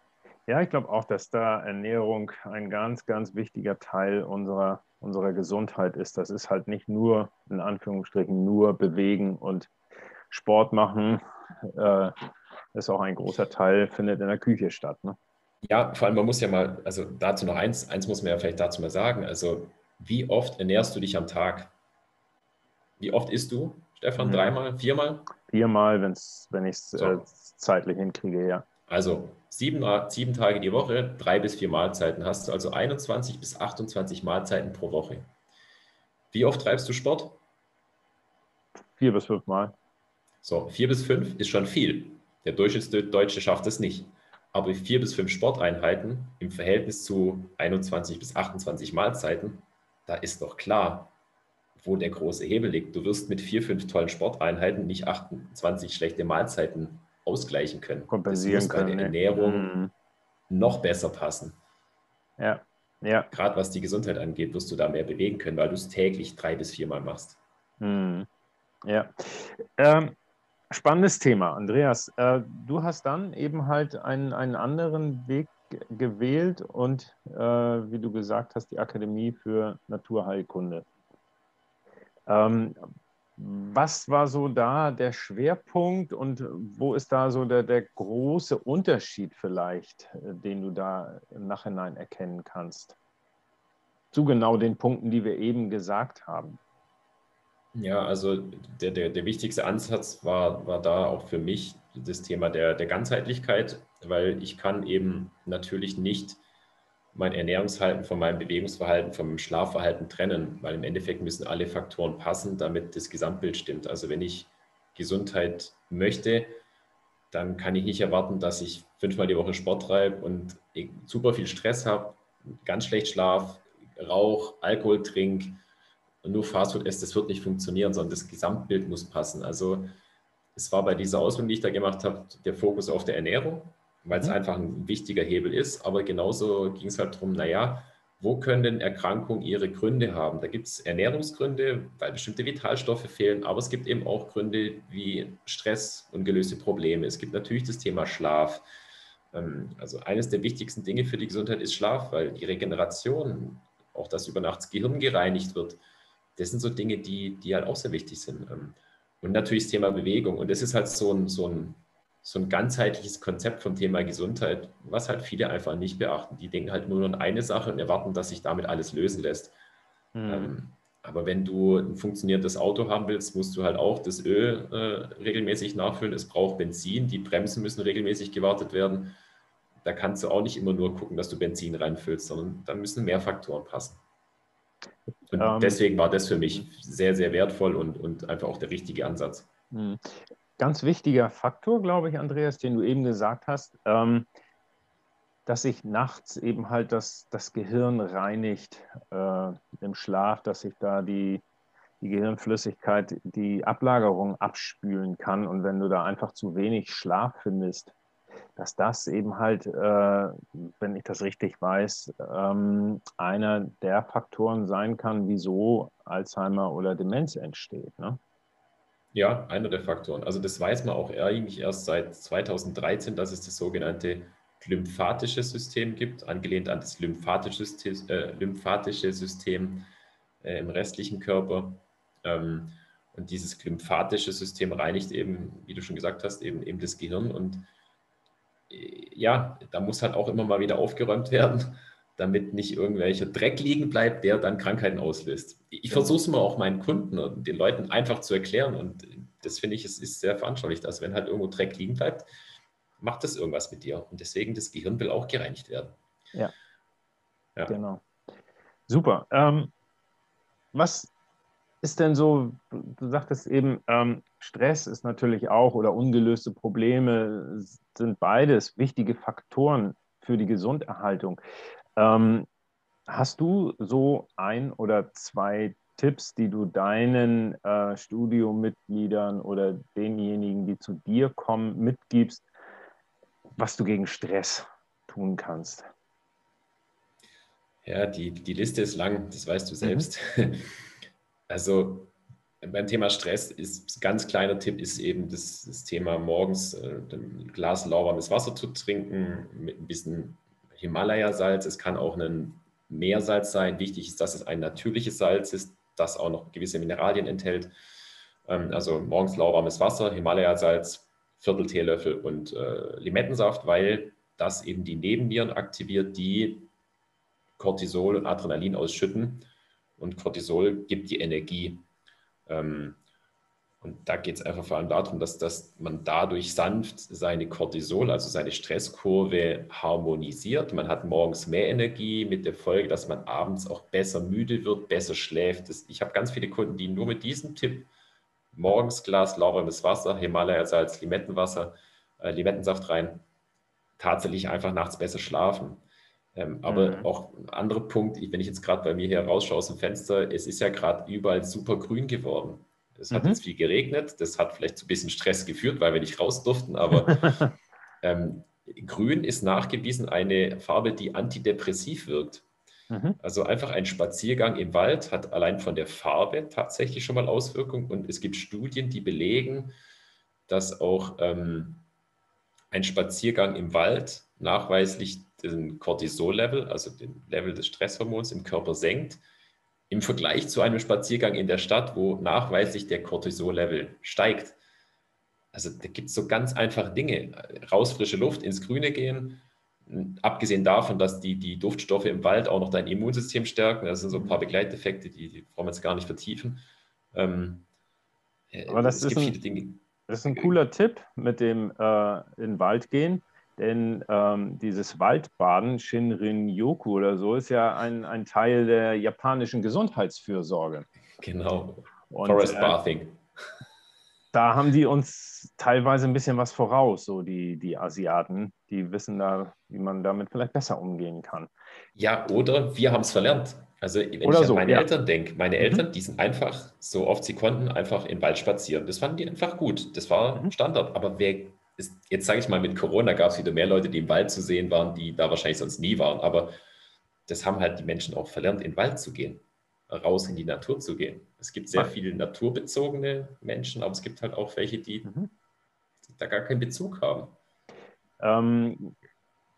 Ja, ich glaube auch, dass da Ernährung ein ganz, ganz wichtiger Teil unserer, unserer Gesundheit ist. Das ist halt nicht nur, in Anführungsstrichen, nur bewegen und Sport machen, äh, ist auch ein großer Teil, findet in der Küche statt. Ne? Ja, vor allem, man muss ja mal, also dazu noch eins, eins muss man ja vielleicht dazu mal sagen. Also, wie oft ernährst du dich am Tag? Wie oft isst du, Stefan? Mhm. Dreimal, viermal? Viermal, wenn's, wenn ich es so. äh, zeitlich hinkriege, ja. Also sieben, sieben Tage die Woche, drei bis vier Mahlzeiten hast du, also 21 bis 28 Mahlzeiten pro Woche. Wie oft treibst du Sport? Vier bis fünf Mal. So, vier bis fünf ist schon viel. Der Durchschnittsdeutsche schafft es nicht. Aber vier bis fünf Sporteinheiten im Verhältnis zu 21 bis 28 Mahlzeiten, da ist doch klar, wo der große Hebel liegt. Du wirst mit vier, fünf tollen Sporteinheiten nicht 28 schlechte Mahlzeiten ausgleichen können. Kompensieren das muss können. Deine Ernährung mhm. noch besser passen. Ja, ja. Gerade was die Gesundheit angeht, wirst du da mehr bewegen können, weil du es täglich drei bis viermal machst. Mhm. Ja. Ähm, Spannendes Thema, Andreas. Äh, du hast dann eben halt einen, einen anderen Weg gewählt und, äh, wie du gesagt hast, die Akademie für Naturheilkunde. Ähm, was war so da der Schwerpunkt und wo ist da so der, der große Unterschied vielleicht, äh, den du da im Nachhinein erkennen kannst? Zu genau den Punkten, die wir eben gesagt haben. Ja, also der, der, der wichtigste Ansatz war, war da auch für mich das Thema der, der Ganzheitlichkeit, weil ich kann eben natürlich nicht mein Ernährungsverhalten von meinem Bewegungsverhalten, vom Schlafverhalten trennen, weil im Endeffekt müssen alle Faktoren passen, damit das Gesamtbild stimmt. Also wenn ich Gesundheit möchte, dann kann ich nicht erwarten, dass ich fünfmal die Woche Sport treibe und super viel Stress habe, ganz schlecht schlaf, Rauch, Alkohol trinke nur Fastfood esse, das wird nicht funktionieren, sondern das Gesamtbild muss passen. Also es war bei dieser Ausbildung, die ich da gemacht habe, der Fokus auf der Ernährung, weil es mhm. einfach ein wichtiger Hebel ist. Aber genauso ging es halt darum, naja, wo können denn Erkrankungen ihre Gründe haben? Da gibt es Ernährungsgründe, weil bestimmte Vitalstoffe fehlen, aber es gibt eben auch Gründe wie Stress und gelöste Probleme. Es gibt natürlich das Thema Schlaf. Ähm, also eines der wichtigsten Dinge für die Gesundheit ist Schlaf, weil die Regeneration, auch das über Nachts Gehirn gereinigt wird, das sind so Dinge, die, die halt auch sehr wichtig sind. Ähm, und natürlich das Thema Bewegung. Und das ist halt so ein, so ein, so ein ganzheitliches Konzept vom Thema Gesundheit, was halt viele einfach nicht beachten. Die denken halt nur an eine Sache und erwarten, dass sich damit alles lösen lässt. Mhm. aber wenn du ein funktionierendes Auto haben willst, musst du halt auch das Öl äh, regelmäßig nachfüllen. Es braucht Benzin, die Bremsen müssen regelmäßig gewartet werden. Da kannst du auch nicht immer nur gucken, dass du Benzin reinfüllst, sondern da müssen mehr Faktoren passen. Und ähm, deswegen war das für mich sehr, sehr wertvoll und, und einfach auch der richtige Ansatz. Hm. Ganz wichtiger Faktor, glaube ich, Andreas, den du eben gesagt hast, ähm, dass sich nachts eben halt das, das Gehirn reinigt äh, im Schlaf, dass sich da die, die Gehirnflüssigkeit die Ablagerung abspülen kann. Und wenn du da einfach zu wenig Schlaf findest, dass das eben halt, äh, wenn ich das richtig weiß, ähm, einer der Faktoren sein kann, wieso Alzheimer oder Demenz entsteht. Ne? Ja, einer der Faktoren. Also das weiß man auch eigentlich erst seit 2013, dass es das sogenannte lymphatische System gibt, angelehnt an das lymphatische System, äh, lymphatische System äh, im restlichen Körper. Ähm, und dieses lymphatische System reinigt eben, wie du schon gesagt hast, eben, eben das Gehirn. Und ja, da muss halt auch immer mal wieder aufgeräumt werden, damit nicht irgendwelcher Dreck liegen bleibt, der dann Krankheiten auslöst. Ich versuche es immer auch meinen Kunden und den Leuten einfach zu erklären. Und das finde ich, es ist sehr veranschaulich, dass wenn halt irgendwo Dreck liegen bleibt, macht das irgendwas mit dir. Und deswegen, das Gehirn will auch gereinigt werden. Ja. ja. Genau. Super. Ähm, was ist denn so, du sagtest eben, ähm, Stress ist natürlich auch oder ungelöste Probleme sind beides wichtige Faktoren für die Gesunderhaltung. Ähm, hast du so ein oder zwei Tipps, die du deinen äh, Studiomitgliedern oder denjenigen, die zu dir kommen, mitgibst, was du gegen Stress tun kannst? Ja, die, die Liste ist lang, das weißt du selbst. Mhm. [laughs] Also beim Thema Stress ist ein ganz kleiner Tipp ist eben das, das Thema morgens äh, ein Glas lauwarmes Wasser zu trinken mit ein bisschen Himalaya-Salz. Es kann auch ein Meersalz sein. Wichtig ist, dass es ein natürliches Salz ist, das auch noch gewisse Mineralien enthält. Ähm, also morgens lauwarmes Wasser, Himalaya-Salz, Viertel Teelöffel und äh, Limettensaft, weil das eben die Nebennieren aktiviert, die Cortisol und Adrenalin ausschütten. Und Cortisol gibt die Energie. Ähm, und da geht es einfach vor allem darum, dass, dass man dadurch sanft seine Cortisol, also seine Stresskurve harmonisiert. Man hat morgens mehr Energie mit der Folge, dass man abends auch besser müde wird, besser schläft. Das, ich habe ganz viele Kunden, die nur mit diesem Tipp morgens Glas lauwarmes Wasser, Himalaya-Salz, Limettenwasser, äh, Limettensaft rein, tatsächlich einfach nachts besser schlafen. Ähm, aber mhm. auch ein anderer Punkt, wenn ich jetzt gerade bei mir hier rausschaue aus dem Fenster, es ist ja gerade überall super grün geworden. Es hat mhm. jetzt viel geregnet, das hat vielleicht zu ein bisschen Stress geführt, weil wir nicht raus durften, aber [laughs] ähm, grün ist nachgewiesen eine Farbe, die antidepressiv wirkt. Mhm. Also einfach ein Spaziergang im Wald hat allein von der Farbe tatsächlich schon mal Auswirkungen und es gibt Studien, die belegen, dass auch ähm, ein Spaziergang im Wald nachweislich den Cortisol-Level, also den Level des Stresshormons im Körper senkt, im Vergleich zu einem Spaziergang in der Stadt, wo nachweislich der Cortisol-Level steigt. Also da gibt es so ganz einfache Dinge. Raus frische Luft, ins Grüne gehen, abgesehen davon, dass die, die Duftstoffe im Wald auch noch dein Immunsystem stärken, das sind so ein paar Begleiteffekte, die, die brauchen wir jetzt gar nicht vertiefen. Ähm, äh, Aber das ist, ein, das ist ein cooler Tipp mit dem äh, in den Wald gehen, denn ähm, dieses Waldbaden, Shinrin-yoku oder so, ist ja ein, ein Teil der japanischen Gesundheitsfürsorge. Genau, Und, Forest äh, Bathing da haben die uns teilweise ein bisschen was voraus, so die, die Asiaten. Die wissen da, wie man damit vielleicht besser umgehen kann. Ja, oder wir haben es verlernt. Also wenn oder ich so, an meine ja. Eltern denke, meine mhm. Eltern, die sind einfach, so oft sie konnten, einfach im Wald spazieren. Das fanden die einfach gut. Das war mhm. Standard. Aber wer ist, jetzt sage ich mal, mit Corona gab es wieder mehr Leute, die im Wald zu sehen waren, die da wahrscheinlich sonst nie waren. Aber das haben halt die Menschen auch verlernt, in den Wald zu gehen raus in die Natur zu gehen. Es gibt sehr viele naturbezogene Menschen, aber es gibt halt auch welche, die mhm. da gar keinen Bezug haben. Ähm,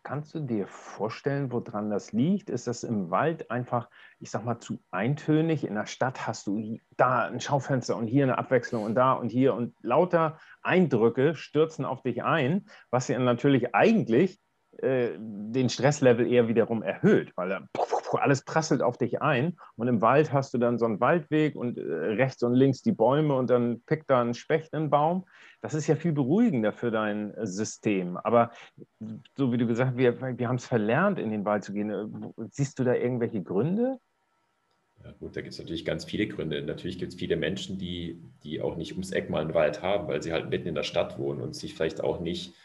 kannst du dir vorstellen, woran das liegt? Ist das im Wald einfach, ich sag mal, zu eintönig? In der Stadt hast du da ein Schaufenster und hier eine Abwechslung und da und hier und lauter Eindrücke stürzen auf dich ein, was ja natürlich eigentlich äh, den Stresslevel eher wiederum erhöht, weil er alles prasselt auf dich ein. Und im Wald hast du dann so einen Waldweg und äh, rechts und links die Bäume und dann pickt da ein Specht im Baum. Das ist ja viel beruhigender für dein äh, System. Aber so wie du gesagt hast, wir, wir haben es verlernt, in den Wald zu gehen. Siehst du da irgendwelche Gründe? Ja, gut, da gibt es natürlich ganz viele Gründe. Natürlich gibt es viele Menschen, die, die auch nicht ums Eck mal einen Wald haben, weil sie halt mitten in der Stadt wohnen und sich vielleicht auch nicht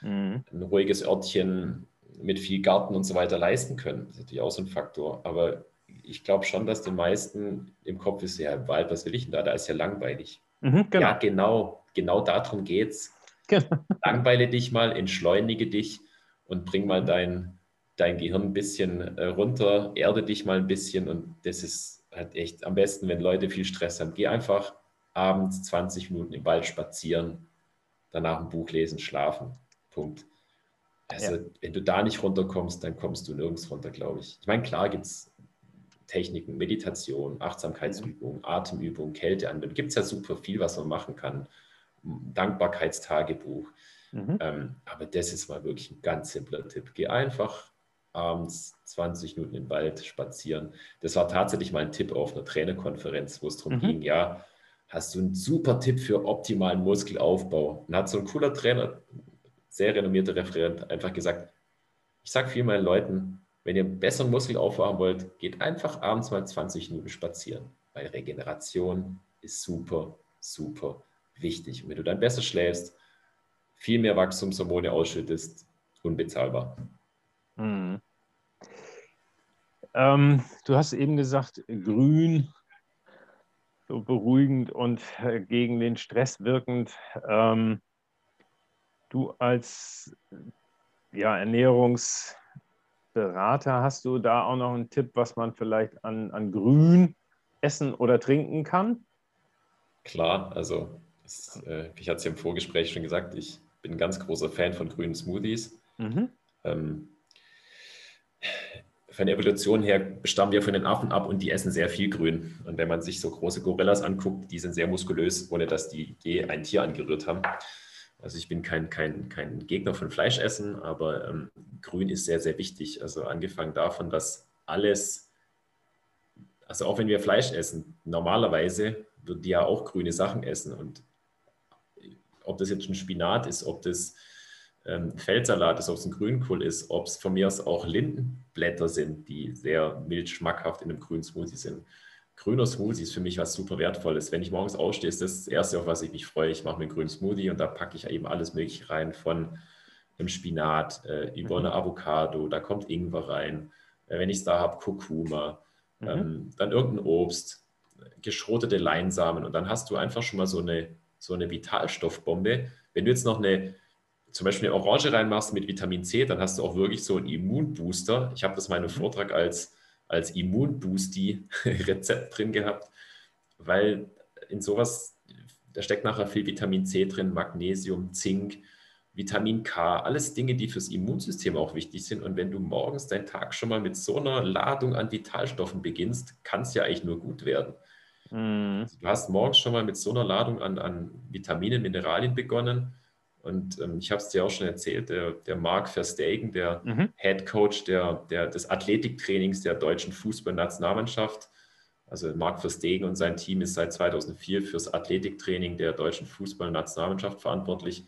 mhm. ein ruhiges Örtchen mit viel Garten und so weiter leisten können. Das ist natürlich auch so ein Faktor. Aber ich glaube schon, dass den meisten im Kopf ist, ja, im Wald, was will ich denn da? Da ist ja langweilig. Mhm, genau. Ja, genau, genau darum geht's. Genau. [laughs] Langweile dich mal, entschleunige dich und bring mal dein, dein Gehirn ein bisschen äh, runter, erde dich mal ein bisschen und das ist halt echt am besten, wenn Leute viel Stress haben. Geh einfach abends 20 Minuten im Wald spazieren, danach ein Buch lesen, schlafen. Punkt. Also, ja. wenn du da nicht runterkommst, dann kommst du nirgends runter, glaube ich. Ich meine, klar gibt es Techniken, Meditation, Achtsamkeitsübungen, mhm. Atemübungen, Kälteanwendung. Gibt es ja super viel, was man machen kann. Dankbarkeitstagebuch. Mhm. Ähm, aber das ist mal wirklich ein ganz simpler Tipp. Geh einfach abends 20 Minuten im Wald spazieren. Das war tatsächlich mal ein Tipp auf einer Trainerkonferenz, wo es darum mhm. ging, ja, hast du einen super Tipp für optimalen Muskelaufbau? Und hat so ein cooler Trainer, sehr renommierter Referent, einfach gesagt, ich sage viel meinen Leuten, wenn ihr besseren Muskelaufbau haben wollt, geht einfach abends mal 20 Minuten spazieren, weil Regeneration ist super, super wichtig. Und wenn du dann besser schläfst, viel mehr Wachstumshormone ausschüttest, unbezahlbar. Mhm. Ähm, du hast eben gesagt, grün, so beruhigend und äh, gegen den Stress wirkend. Ähm, du als ja, Ernährungsberater, hast du da auch noch einen Tipp, was man vielleicht an, an Grün essen oder trinken kann? Klar, also das, äh, ich hatte es ja im Vorgespräch schon gesagt, ich bin ein ganz großer Fan von grünen Smoothies. Mhm. Ähm, von der Evolution her stammen wir von den Affen ab und die essen sehr viel Grün. Und wenn man sich so große Gorillas anguckt, die sind sehr muskulös, ohne dass die je ein Tier angerührt haben. Also ich bin kein, kein, kein Gegner von Fleischessen, aber ähm, Grün ist sehr, sehr wichtig. Also angefangen davon, dass alles, also auch wenn wir Fleisch essen, normalerweise würden die ja auch grüne Sachen essen. Und ob das jetzt ein Spinat ist, ob das ähm, Feldsalat ist, ob es ein Grünkohl ist, ob es von mir aus auch Lindenblätter sind, die sehr mild schmackhaft in einem grünen Smoothie sind. Grüner Smoothie ist für mich was super Wertvolles. Wenn ich morgens aufstehe, ist das das Erste, auf was ich mich freue. Ich mache mir einen grünen Smoothie und da packe ich eben alles Mögliche rein, von einem Spinat äh, über mhm. eine Avocado, da kommt Ingwer rein. Äh, wenn ich es da habe, Kurkuma, mhm. ähm, dann irgendein Obst, geschrotete Leinsamen und dann hast du einfach schon mal so eine, so eine Vitalstoffbombe. Wenn du jetzt noch eine zum Beispiel eine Orange reinmachst mit Vitamin C, dann hast du auch wirklich so einen Immunbooster. Ich habe das mal in einem mhm. Vortrag als, als Immunboosti-Rezept drin gehabt, weil in sowas, da steckt nachher viel Vitamin C drin, Magnesium, Zink, Vitamin K, alles Dinge, die fürs Immunsystem auch wichtig sind. Und wenn du morgens deinen Tag schon mal mit so einer Ladung an Vitalstoffen beginnst, kann es ja eigentlich nur gut werden. Mhm. Du hast morgens schon mal mit so einer Ladung an, an Vitaminen, Mineralien begonnen und ähm, ich habe es dir auch schon erzählt, der, der Mark Verstegen, der mhm. Head Coach der, der, des Athletiktrainings der deutschen Fußballnationalmannschaft, also Mark Verstegen und sein Team ist seit 2004 fürs Athletiktraining der deutschen Fußballnationalmannschaft verantwortlich.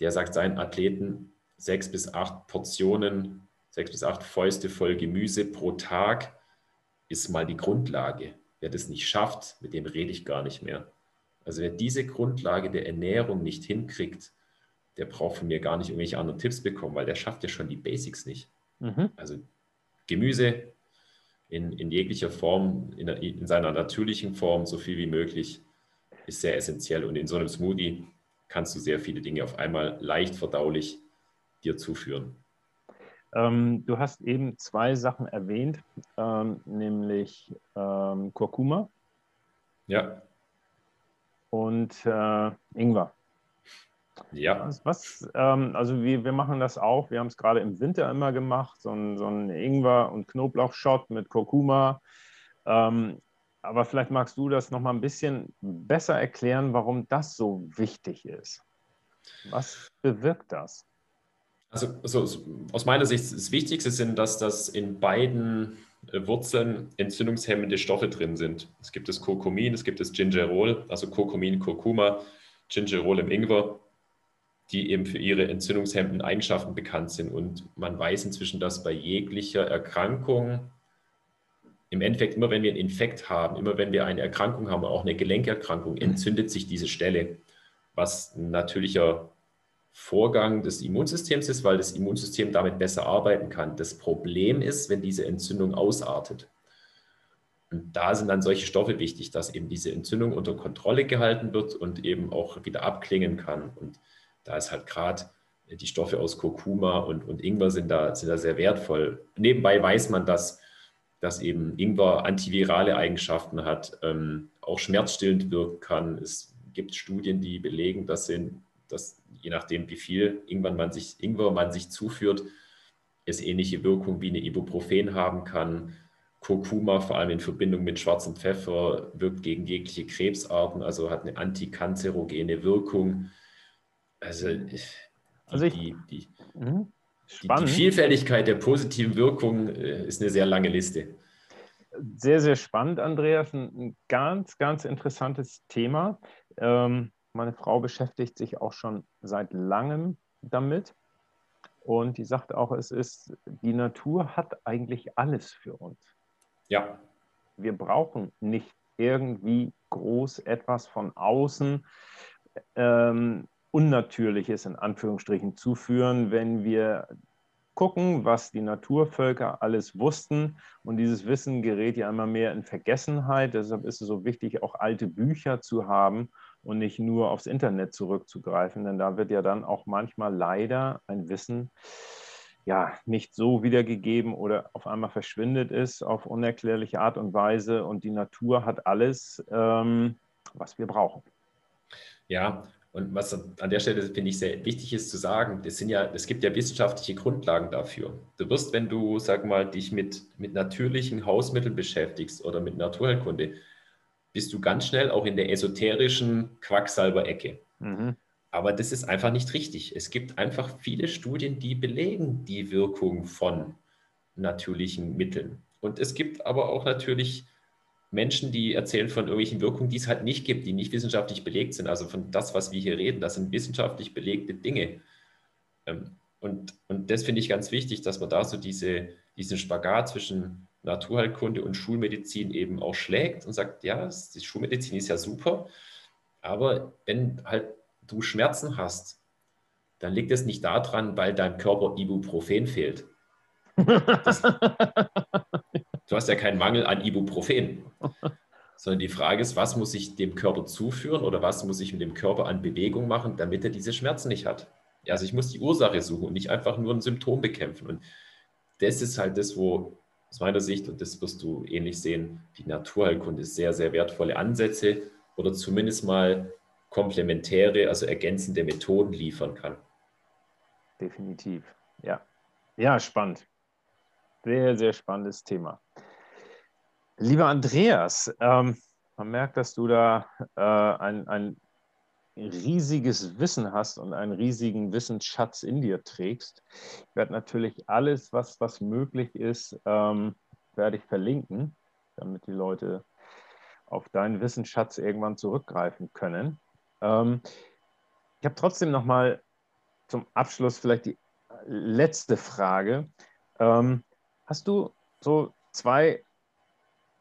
Der sagt seinen Athleten sechs bis acht Portionen, sechs bis acht Fäuste voll Gemüse pro Tag ist mal die Grundlage. Wer das nicht schafft, mit dem rede ich gar nicht mehr. Also wer diese Grundlage der Ernährung nicht hinkriegt, der braucht von mir gar nicht irgendwelche anderen Tipps bekommen, weil der schafft ja schon die Basics nicht. Mhm. Also Gemüse in, in jeglicher Form, in, in, seiner natürlichen Form, so viel wie möglich, ist sehr essentiell. Und in so einem Smoothie kannst du sehr viele Dinge auf einmal leicht verdaulich dir zuführen. Ähm, du hast eben zwei Sachen erwähnt, ähm, nämlich ähm, Kurkuma. Ja. Und äh, Ingwer. Ja. Was, was ähm, also wir, wir machen das auch. Wir haben es gerade im Winter immer gemacht, so ein, so ein Ingwer- und Knoblauchshot mit Kurkuma. Ähm, aber vielleicht magst du das noch mal ein bisschen besser erklären, warum das so wichtig ist. Was bewirkt das? Also, also aus meiner Sicht das Wichtigste sind, dass das in beiden äh, Wurzeln entzündungshemmende Stoffe drin sind. Es gibt das Kurkumin, es gibt das Gingerol, also Kurkumin, Kurkuma, Gingerol im Ingwer die eben für ihre entzündungshemmenden Eigenschaften bekannt sind. Und man weiß inzwischen, dass bei jeglicher Erkrankung, im Endeffekt immer wenn wir einen Infekt haben, immer wenn wir eine Erkrankung haben, auch eine Gelenkerkrankung, entzündet sich diese Stelle, was ein natürlicher Vorgang des Immunsystems ist, weil das Immunsystem damit besser arbeiten kann. Das Problem ist, wenn diese Entzündung ausartet. Und da sind dann solche Stoffe wichtig, dass eben diese Entzündung unter Kontrolle gehalten wird und eben auch wieder abklingen kann. Und da ist halt gerade die Stoffe aus Kurkuma und, und Ingwer sind da, sind da sehr wertvoll. Nebenbei weiß man, dass, dass eben Ingwer antivirale Eigenschaften hat, ähm, auch schmerzstillend wirken kann. Es gibt Studien, die belegen, dass, sind, dass je nachdem, wie viel Ingwer man sich, Ingwer man sich zuführt, es ähnliche Wirkung wie eine Ibuprofen haben kann. Kurkuma, vor allem in Verbindung mit schwarzem Pfeffer, wirkt gegen jegliche Krebsarten, also hat eine antikanzerogene Wirkung. Also, die, also ich, die, die, mhm. die, die, Vielfältigkeit der positiven Wirkung äh, ist eine sehr lange Liste. Sehr, sehr spannend, Andreas. Ein ganz, ganz interessantes Thema. Ähm, meine Frau beschäftigt sich auch schon seit langem damit. Und die sagt auch, es ist, die Natur hat eigentlich alles für uns. Ja. Wir brauchen nicht irgendwie groß etwas von außen ähm, Unnatürliches in Anführungsstrichen zuführen, wenn wir gucken, was die Naturvölker alles wussten. Und dieses Wissen gerät ja immer mehr in Vergessenheit. Deshalb ist es so wichtig, auch alte Bücher zu haben und nicht nur aufs Internet zurückzugreifen, denn da wird ja dann auch manchmal leider ein Wissen ja nicht so wiedergegeben oder auf einmal verschwindet ist auf unerklärliche Art und Weise und die Natur hat alles, ähm, was wir brauchen. Ja, und was an der Stelle finde ich sehr wichtig ist zu sagen, das sind ja, es gibt ja wissenschaftliche Grundlagen dafür. Du wirst, wenn du, sag mal, dich mit, mit natürlichen Hausmitteln beschäftigst oder mit Naturheilkunde, bist du ganz schnell auch in der esoterischen Quacksalber-Ecke. Mhm. Aber das ist einfach nicht richtig. Es gibt einfach viele Studien, die belegen die Wirkung von natürlichen Mitteln. Und es gibt aber auch natürlich Menschen, die erzählen von irgendwelchen Wirkungen, die es halt nicht gibt, die nicht wissenschaftlich belegt sind. Also von das, was wir hier reden, das sind wissenschaftlich belegte Dinge. Ähm, und, und das finde ich ganz wichtig, dass man da so diese, diesen Spagat zwischen Naturheilkunde und Schulmedizin eben auch schlägt und sagt, ja, die Schulmedizin ist ja super, aber wenn halt du Schmerzen hast, dann liegt es nicht daran, weil deinem Körper Ibuprofen fehlt. Das, [laughs] du hast ja keinen Mangel an Ibuprofen, sondern die Frage ist, was muss ich dem Körper zuführen oder was muss ich mit dem Körper an Bewegung machen, damit er diese Schmerzen nicht hat. Also ich muss die Ursache suchen und nicht einfach nur ein Symptom bekämpfen. Und das ist halt das, wo aus meiner Sicht, und das wirst du ähnlich sehen, die Naturheilkunde sehr, sehr wertvolle Ansätze oder zumindest mal komplementäre, also ergänzende Methoden liefern kann. Definitiv, ja. Ja, spannend. Sehr, sehr spannendes Thema. Lieber Andreas, ähm, man merkt, dass du da äh, ein, ein riesiges Wissen hast und einen riesigen Wissensschatz in dir trägst. Ich werde natürlich alles, was, was möglich ist, ähm, werde ich verlinken, damit die Leute auf deinen Wissensschatz irgendwann zurückgreifen können. Ähm, ich habe trotzdem noch mal zum Abschluss vielleicht die letzte Frage. Ähm, hast du so zwei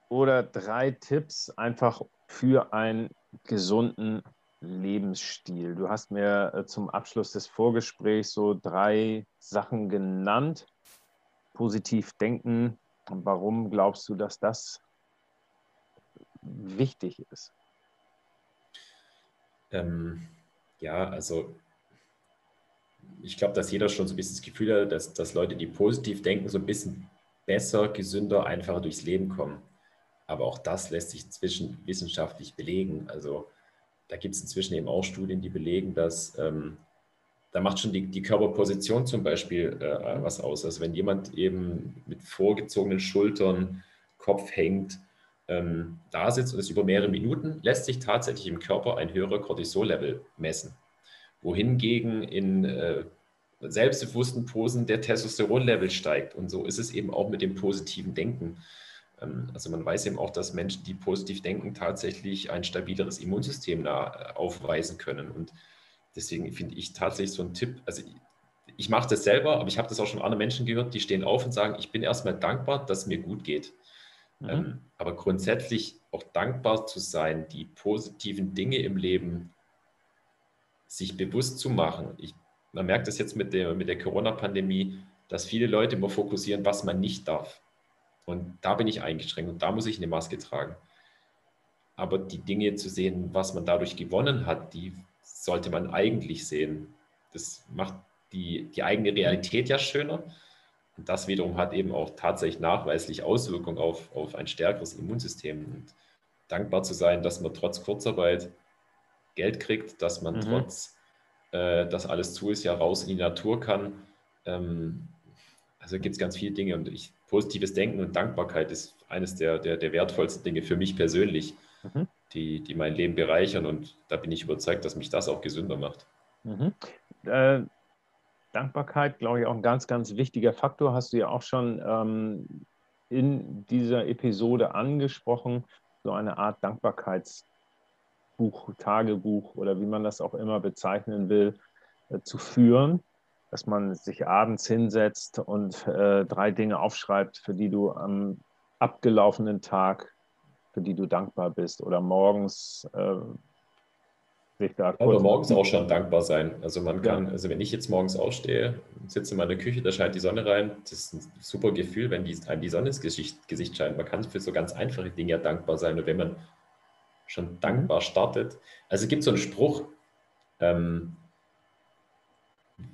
oder drei Tipps einfach für einen gesunden Lebensstil. Du hast mir äh, zum Abschluss des Vorgesprächs so drei Sachen genannt. Positiv denken. Warum glaubst du, dass das wichtig ist? Ähm, ja, also ich glaube, dass jeder schon so ein bisschen das Gefühl hat, dass, dass Leute, die positiv denken, so ein bisschen besser, gesünder, einfacher durchs Leben kommen. Aber auch das lässt sich zwischen wissenschaftlich belegen. Also da gibt es inzwischen eben auch Studien, die belegen, dass ähm, da macht schon die, die Körperposition zum Beispiel äh, was aus. Also wenn jemand eben mit vorgezogenen Schultern, Kopf hängt, ähm, da sitzt und es über mehrere Minuten, lässt sich tatsächlich im Körper ein höherer Cortisol-Level messen. Wohingegen in äh, selbstbewussten Posen der Testosteron-Level steigt. Und so ist es eben auch mit dem positiven Denken. Ähm, also man weiß eben auch, dass Menschen, die positiv denken, tatsächlich ein stabileres Immunsystem äh, aufweisen können. Und deswegen finde ich tatsächlich so ein Tipp, also ich, mache das selber, aber ich habe das auch schon anderen Menschen gehört, die stehen auf und sagen, ich bin erstmal dankbar, dass es mir gut geht. Mhm. Ähm, aber grundsätzlich auch dankbar zu sein, die positiven Dinge im Leben sich bewusst zu machen. Ich, man merkt das jetzt mit der, mit der Corona-Pandemie, dass viele Leute immer fokussieren, was man nicht darf. Und da bin ich eingeschränkt und da muss ich eine Maske tragen. Aber die Dinge zu sehen, was man dadurch gewonnen hat, die sollte man eigentlich sehen. Das macht die, die eigene Realität ja schöner. Und das wiederum hat eben auch tatsächlich nachweislich Auswirkungen auf, auf ein stärkeres Immunsystem. Und dankbar zu sein, dass man trotz Kurzarbeit Geld kriegt, dass man mhm. trotz, äh, dass alles zu ist, ja raus in die Natur kann. Ähm, also gibt es ganz viele Dinge und ich, positives Denken und Dankbarkeit ist eines der, der, der wertvollsten Dinge für mich persönlich, mhm. die, die mein Leben bereichern und da bin ich überzeugt, dass mich das auch gesünder macht. Mhm. Äh, Dankbarkeit, glaube ich, auch ein ganz, ganz wichtiger Faktor, hast du ja auch schon ähm, in dieser Episode angesprochen, so eine Art Dankbarkeitsbuch, Tagebuch oder wie man das auch immer bezeichnen will, äh, zu führen dass man sich abends hinsetzt und äh, drei Dinge aufschreibt, für die du am abgelaufenen Tag, für die du dankbar bist oder morgens äh, sich da Aber morgens auch schon dankbar sein. Also man kann, ja. also wenn ich jetzt morgens aufstehe, sitze in meiner Küche, da scheint die Sonne rein, das ist ein super Gefühl, wenn die, einem die Sonne ins Gesicht, Gesicht scheint. Man kann für so ganz einfache Dinge ja dankbar sein. Und wenn man schon dankbar startet, also es gibt so einen Spruch, ähm,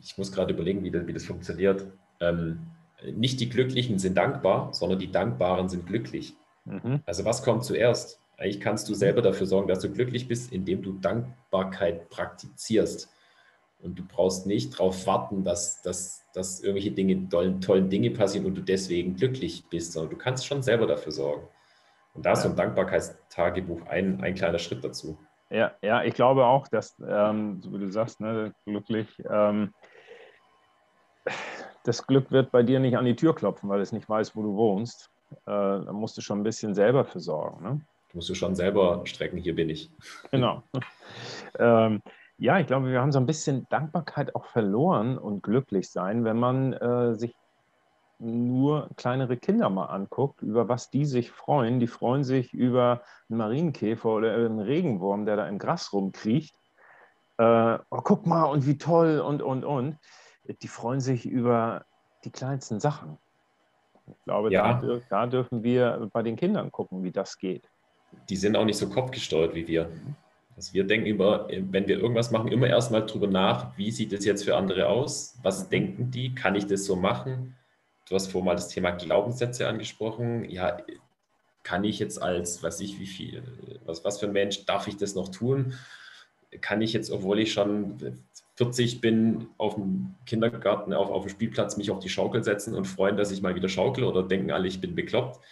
ich muss gerade überlegen, wie das, wie das funktioniert. Ähm, nicht die Glücklichen sind dankbar, sondern die Dankbaren sind glücklich. Mhm. Also was kommt zuerst? Eigentlich kannst du selber dafür sorgen, dass du glücklich bist, indem du Dankbarkeit praktizierst. Und du brauchst nicht darauf warten, dass, dass, dass irgendwelche Dinge, tollen, tollen Dinge passieren und du deswegen glücklich bist, sondern du kannst schon selber dafür sorgen. Und da ist so ein Dankbarkeitstagebuch ein, ein kleiner Schritt dazu. Ja, ja, ich glaube auch, dass, ähm, so wie du sagst, ne, glücklich, ähm, das Glück wird bei dir nicht an die Tür klopfen, weil es nicht weiß, wo du wohnst. Äh, da musst du schon ein bisschen selber für sorgen. Ne? Du musst du schon selber strecken, hier bin ich. [laughs] Genau. ähm, ja, ich glaube, wir haben so ein bisschen Dankbarkeit auch verloren und glücklich sein, wenn man äh, sich nur kleinere Kinder mal anguckt, über was die sich freuen. Die freuen sich über einen Marienkäfer oder einen Regenwurm, der da im Gras rumkriecht. Äh, oh, guck mal und wie toll und, und, und. Die freuen sich über die kleinsten Sachen. Ich glaube, ja. da, da dürfen wir bei den Kindern gucken, wie das geht. Die sind auch nicht so kopfgesteuert wie wir. Also wir denken über, wenn wir irgendwas machen, immer erstmal drüber nach, wie sieht es jetzt für andere aus? Was denken die? Kann ich das so machen? Du hast vorhin mal das Thema Glaubenssätze angesprochen. Ja, kann ich jetzt als, weiß ich, wie viel, was, was für ein Mensch, darf ich das noch tun? Kann ich jetzt, obwohl ich schon 40 bin, auf dem Kindergarten, auf, auf dem Spielplatz mich auf die Schaukel setzen und freuen, dass ich mal wieder schaukel oder denken alle, ich bin bekloppt?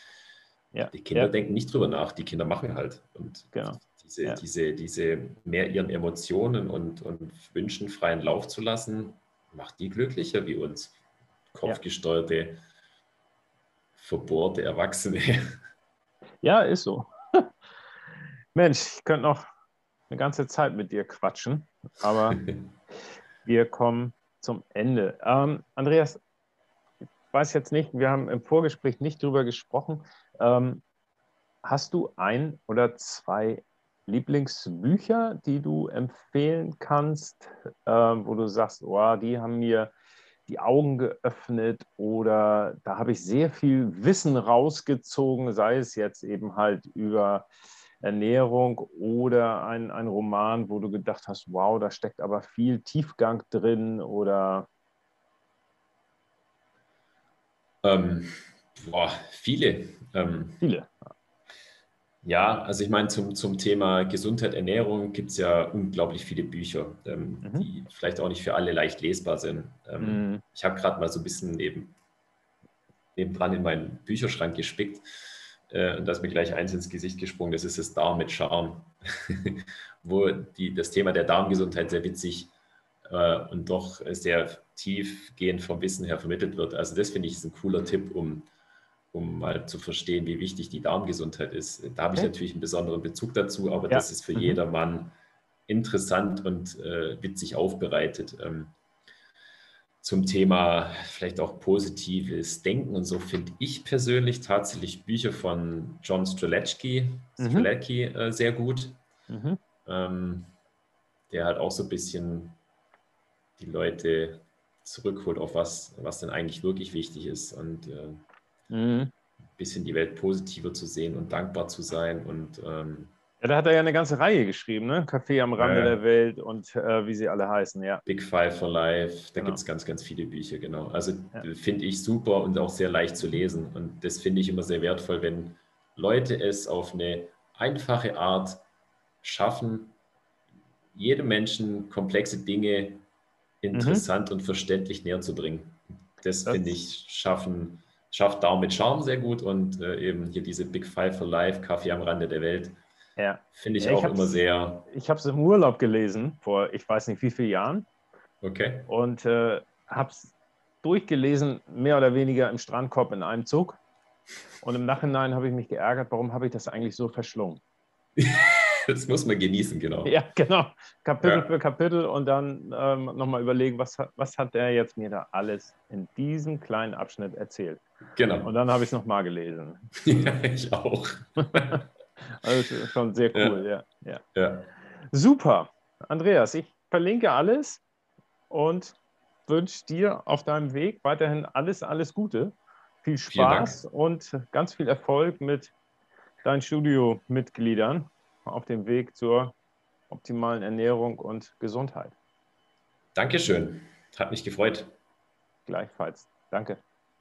Ja, die Kinder ja. denken nicht drüber nach, die Kinder machen halt. Und genau. diese, ja. diese, diese mehr ihren Emotionen und, und Wünschen freien Lauf zu lassen, macht die glücklicher wie uns kopfgesteuerte, ja. verbohrte Erwachsene. [laughs] Ja, ist so. [laughs] Mensch, ich könnte noch eine ganze Zeit mit dir quatschen, aber [laughs] wir kommen zum Ende. Ähm, Andreas, ich weiß jetzt nicht, wir haben im Vorgespräch nicht drüber gesprochen. Ähm, hast du ein oder zwei Lieblingsbücher, die du empfehlen kannst, äh, wo du sagst, oh, die haben mir die Augen geöffnet oder da habe ich sehr viel Wissen rausgezogen, sei es jetzt eben halt über Ernährung oder ein, ein Roman, wo du gedacht hast, wow, da steckt aber viel Tiefgang drin oder? Ähm, boah, viele. Ähm, viele. Ja, also ich meine, zum, zum Thema Gesundheit, Ernährung gibt es ja unglaublich viele Bücher, ähm, mhm. die vielleicht auch nicht für alle leicht lesbar sind. Ähm, mhm. Ich habe gerade mal so ein bisschen neben, nebendran in meinen Bücherschrank gespickt äh, und da ist mir gleich eins ins Gesicht gesprungen, das ist das Darm mit Charme, [laughs] wo die, das Thema der Darmgesundheit sehr witzig äh, und doch sehr tiefgehend vom Wissen her vermittelt wird. Also das finde ich ist ein cooler Tipp, um um mal zu verstehen, wie wichtig die Darmgesundheit ist. Da habe ich natürlich einen besonderen Bezug dazu, aber ja. das ist für mhm. jedermann interessant und äh, witzig aufbereitet. Ähm, zum Thema vielleicht auch positives Denken und so finde ich persönlich tatsächlich Bücher von John Streletsky, mhm. äh, sehr gut. Mhm. Ähm, der hat auch so ein bisschen die Leute zurückholt auf was, was denn eigentlich wirklich wichtig ist und äh, mhm. ein bisschen die Welt positiver zu sehen und dankbar zu sein und ähm, ja, da hat er ja eine ganze Reihe geschrieben, ne? Café am Rande äh, der Welt und äh, wie sie alle heißen, ja. Big Five for Life, da genau. gibt es ganz, ganz viele Bücher, genau. Also ja. finde ich super und auch sehr leicht zu lesen. Und das finde ich immer sehr wertvoll, wenn Leute es auf eine einfache Art schaffen, jedem Menschen komplexe Dinge interessant mhm. und verständlich näher zu bringen. Das, das finde ich schaffen, schafft Daumen mit Charme sehr gut und äh, eben hier diese Big Five for Life, Kaffee am Rande der Welt ja. Finde ich ja, auch ich immer sehr. Ich habe es im Urlaub gelesen, vor ich weiß nicht wie vielen Jahren. Okay. Und äh, habe es durchgelesen, mehr oder weniger im Strandkorb in einem Zug. Und im Nachhinein habe ich mich geärgert, warum habe ich das eigentlich so verschlungen? [laughs] das muss man genießen, genau. Ja, genau. Kapitel ja. für Kapitel und dann ähm, nochmal überlegen, was, was hat der jetzt mir da alles in diesem kleinen Abschnitt erzählt. Genau. Und dann habe ich es nochmal gelesen. [laughs] Ja, ich auch. [laughs] Also schon sehr cool, ja. ja. ja. Super. Andreas, ich verlinke alles und wünsche dir auf deinem Weg weiterhin alles, alles Gute. Viel Spaß und ganz viel Erfolg mit deinen Studiomitgliedern auf dem Weg zur optimalen Ernährung und Gesundheit. Dankeschön. Hat mich gefreut. Gleichfalls. Danke.